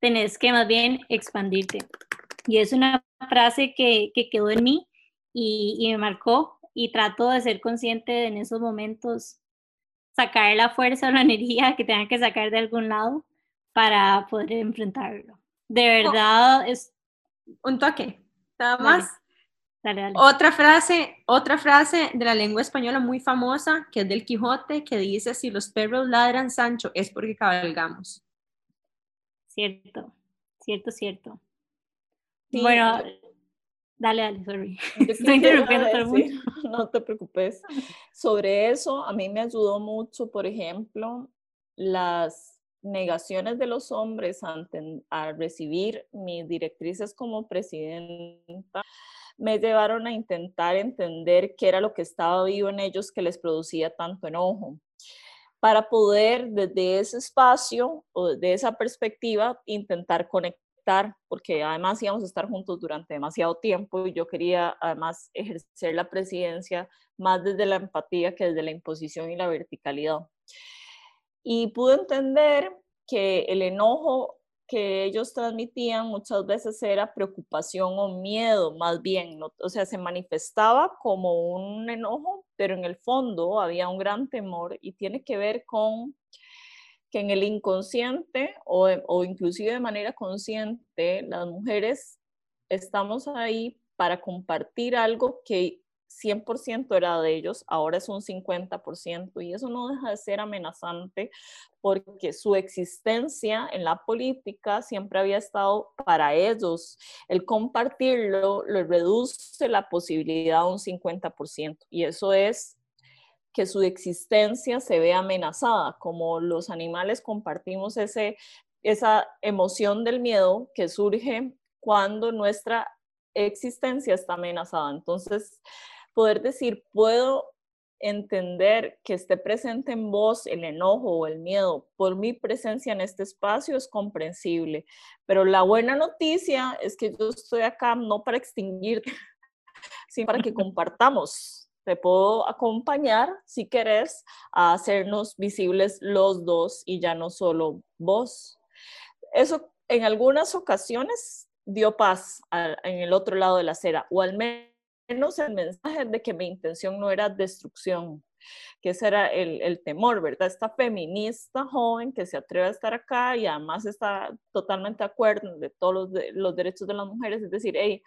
tenés que más bien expandirte. Y es una frase que, que quedó en mí y, me marcó y trato de ser consciente de en esos momentos sacar la fuerza o [laughs] la energía que tenga que sacar de algún lado para poder enfrentarlo. De oh. verdad es... Un toque, nada más. Otra frase, otra frase de la lengua española muy famosa, que es del Quijote, que dice, si los perros ladran, Sancho, es porque cabalgamos. Cierto, cierto, cierto. bueno, Dale, dale, sorry. [laughs] Estoy interrumpiendo todo el mundo. [laughs] No te preocupes. Sobre eso, a mí me ayudó mucho, por ejemplo, las negaciones de los hombres ante, al recibir mis directrices como presidenta me llevaron a intentar entender qué era lo que estaba vivo en ellos que les producía tanto enojo para poder desde ese espacio o de esa perspectiva intentar conectar porque además íbamos a estar juntos durante demasiado tiempo y yo quería además ejercer la presidencia más desde la empatía que desde la imposición y la verticalidad. Y pude entender que el enojo que ellos transmitían muchas veces era preocupación o miedo, más bien, o sea, se manifestaba como un enojo, pero en el fondo había un gran temor y tiene que ver con que en el inconsciente o, o inclusive de manera consciente, las mujeres estamos ahí para compartir algo que 100% era de ellos, ahora es un 50% y eso no deja de ser amenazante porque su existencia en la política siempre había estado para ellos. El compartirlo le reduce la posibilidad a un 50% y eso es que su existencia se ve amenazada, como los animales compartimos ese, esa emoción del miedo que surge cuando nuestra existencia está amenazada. Entonces, poder decir, puedo entender que esté presente en vos el enojo o el miedo por mi presencia en este espacio es comprensible. Pero la buena noticia es que yo estoy acá no para extinguirte, [laughs] sino para que [laughs] compartamos te puedo acompañar si querés a hacernos visibles los dos y ya no solo vos. Eso en algunas ocasiones dio paz en el otro lado de la acera, o al menos el mensaje de que mi intención no era destrucción, que ese era el, el, temor, ¿verdad? Esta feminista joven que se atreve a estar acá y además está totalmente de acuerdo de todos los, los derechos de las mujeres, es decir, hey,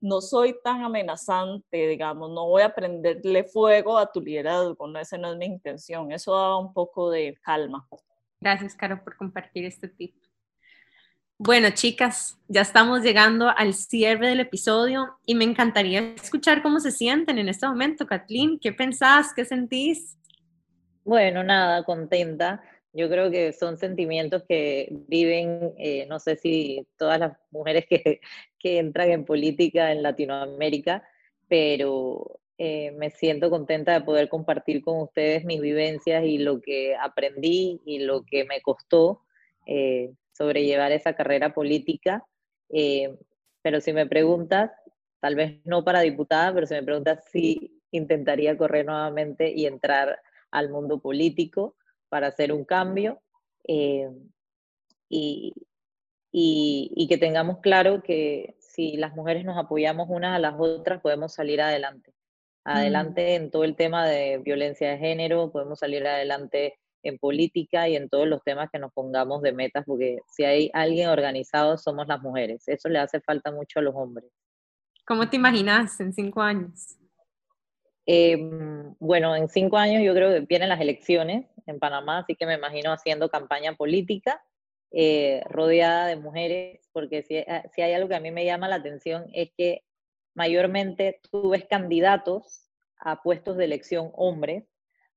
no soy tan amenazante, digamos, no voy a prenderle fuego a tu liderazgo, no, esa no es mi intención, eso da un poco de calma. Gracias, Caro, por compartir este tip. Bueno, chicas, ya estamos llegando al cierre del episodio y me encantaría escuchar cómo se sienten en este momento, Kathleen. ¿Qué pensás? ¿Qué sentís? Bueno, nada, contenta. Yo creo que son sentimientos que viven, eh, no sé si todas las mujeres que, que, entran en política en Latinoamérica, pero eh, me siento contenta de poder compartir con ustedes mis vivencias y lo que aprendí y lo que me costó eh, sobrellevar esa carrera política. pero si me preguntas, tal vez no para diputada, pero si me preguntas si intentaría correr nuevamente y entrar al mundo político para hacer un cambio eh, y, y, que tengamos claro que si las mujeres nos apoyamos unas a las otras podemos salir adelante. Adelante en todo el tema de violencia de género, podemos salir adelante en política y en todos los temas que nos pongamos de metas, porque si hay alguien organizado somos las mujeres. Eso le hace falta mucho a los hombres. ¿Cómo te imaginas en cinco años? Em, bueno, en cinco años yo creo que vienen las elecciones en Panamá, así que me imagino haciendo campaña política, eh, rodeada de mujeres, porque si, eh, si hay algo que a mí me llama la atención es que mayormente tú ves candidatos a puestos de elección hombres,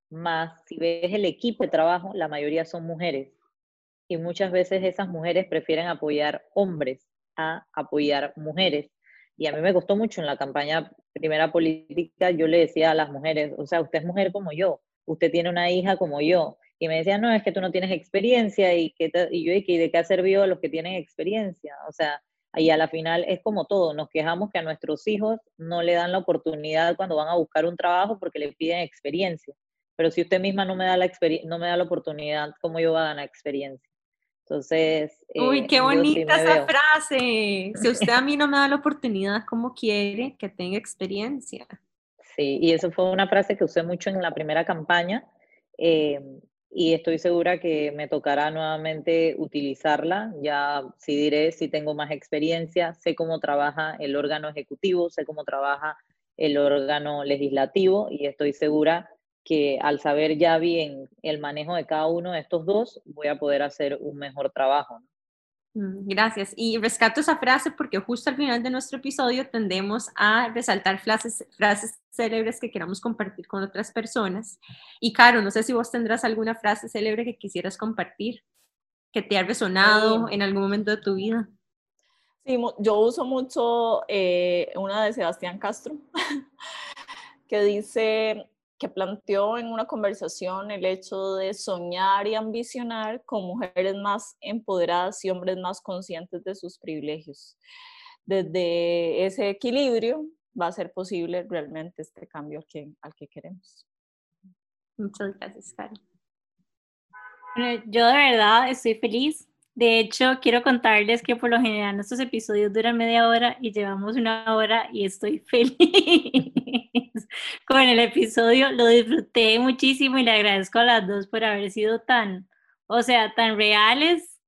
más si ves el equipo de trabajo, la mayoría son mujeres. Y muchas veces esas mujeres prefieren apoyar hombres a apoyar mujeres. Y a mí me costó mucho en la campaña primera política, yo le decía a las mujeres, o sea, usted es mujer como yo, usted tiene una hija como yo. Y me decían, no, es que tú no tienes experiencia y, que y yo, ¿y de qué ha servido a los que tienen experiencia? O sea, y a la final es como todo, nos quejamos que a nuestros hijos no le dan la oportunidad cuando van a buscar un trabajo porque le piden experiencia. Pero si usted misma no me da la, no me da la oportunidad, ¿cómo yo voy a ganar experiencia? Entonces. Uy, eh, qué bonita esa frase. [laughs] Si usted a mí no me da la oportunidad, ¿cómo quiere que tenga experiencia? Sí, y eso fue una frase que usé mucho en la primera campaña. Eh, y estoy segura que me tocará nuevamente utilizarla. Ya sí diré si tengo más experiencia, sé cómo trabaja el órgano ejecutivo, sé cómo trabaja el órgano legislativo y estoy segura que al saber ya bien el manejo de cada uno de estos dos, voy a poder hacer un mejor trabajo. Gracias. Y rescato esa frase porque justo al final de nuestro episodio tendemos a resaltar frases, frases célebres que queramos compartir con otras personas. Y Caro, no sé si vos tendrás alguna frase célebre que quisieras compartir, que te ha resonado en algún momento de tu vida. Sí, yo uso mucho eh, una de Sebastián Castro, [laughs] que dice, que planteó en una conversación el hecho de soñar y ambicionar con mujeres más empoderadas y hombres más conscientes de sus privilegios. Desde ese equilibrio va a ser posible realmente este cambio al que, al que queremos. Muchas gracias, Karen. yo de verdad estoy feliz de hecho, quiero contarles que por lo general nuestros episodios duran media hora y llevamos una hora y estoy [laughs] feliz con el episodio. Lo disfruté muchísimo y le agradezco a las dos por haber sido tan, o sea, tan reales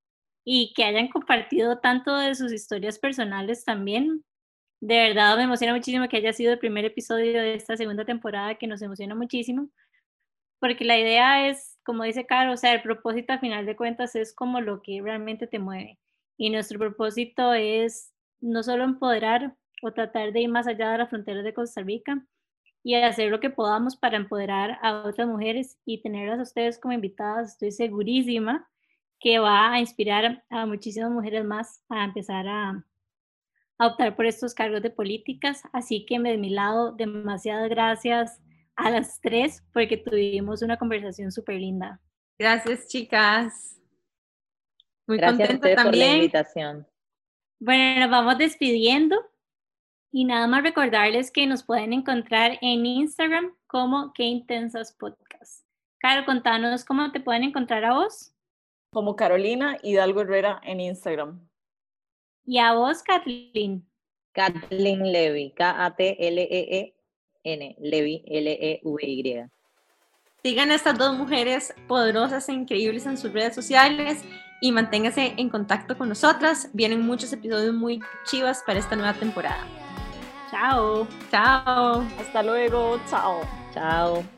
y que hayan compartido tanto de sus historias personales también. De verdad me emociona muchísimo que haya sido el primer episodio de esta segunda temporada que nos emociona muchísimo porque la idea es, como dice Caro, o sea, el propósito a final de cuentas es como lo que realmente te mueve. Y nuestro propósito es no solo empoderar o tratar de ir más allá de las fronteras de Costa Rica y hacer lo que podamos para empoderar a otras mujeres y tenerlas a ustedes como invitadas, estoy segurísima que va a inspirar a muchísimas mujeres más a empezar a, a optar por estos cargos de políticas. Así que de mi lado, demasiadas gracias a las tres porque tuvimos una conversación súper linda. Gracias, chicas. Muy Gracias contenta también. Por la invitación. Bueno, nos vamos despidiendo y nada más recordarles que nos pueden encontrar en Instagram como Qué Intensas Podcast. Caro, contanos cómo te pueden encontrar a vos. Como Carolina Hidalgo Herrera en Instagram. ¿Y a vos, Kathleen? Kathleen Levy, K-A-T-L-E-E N, Levi, L-E-V-Y. Sigan a estas dos mujeres poderosas e increíbles en sus redes sociales y manténganse en contacto con nosotras. Vienen muchos episodios muy chivas para esta nueva temporada. Chao. Chao. Hasta luego. Chao. Chao.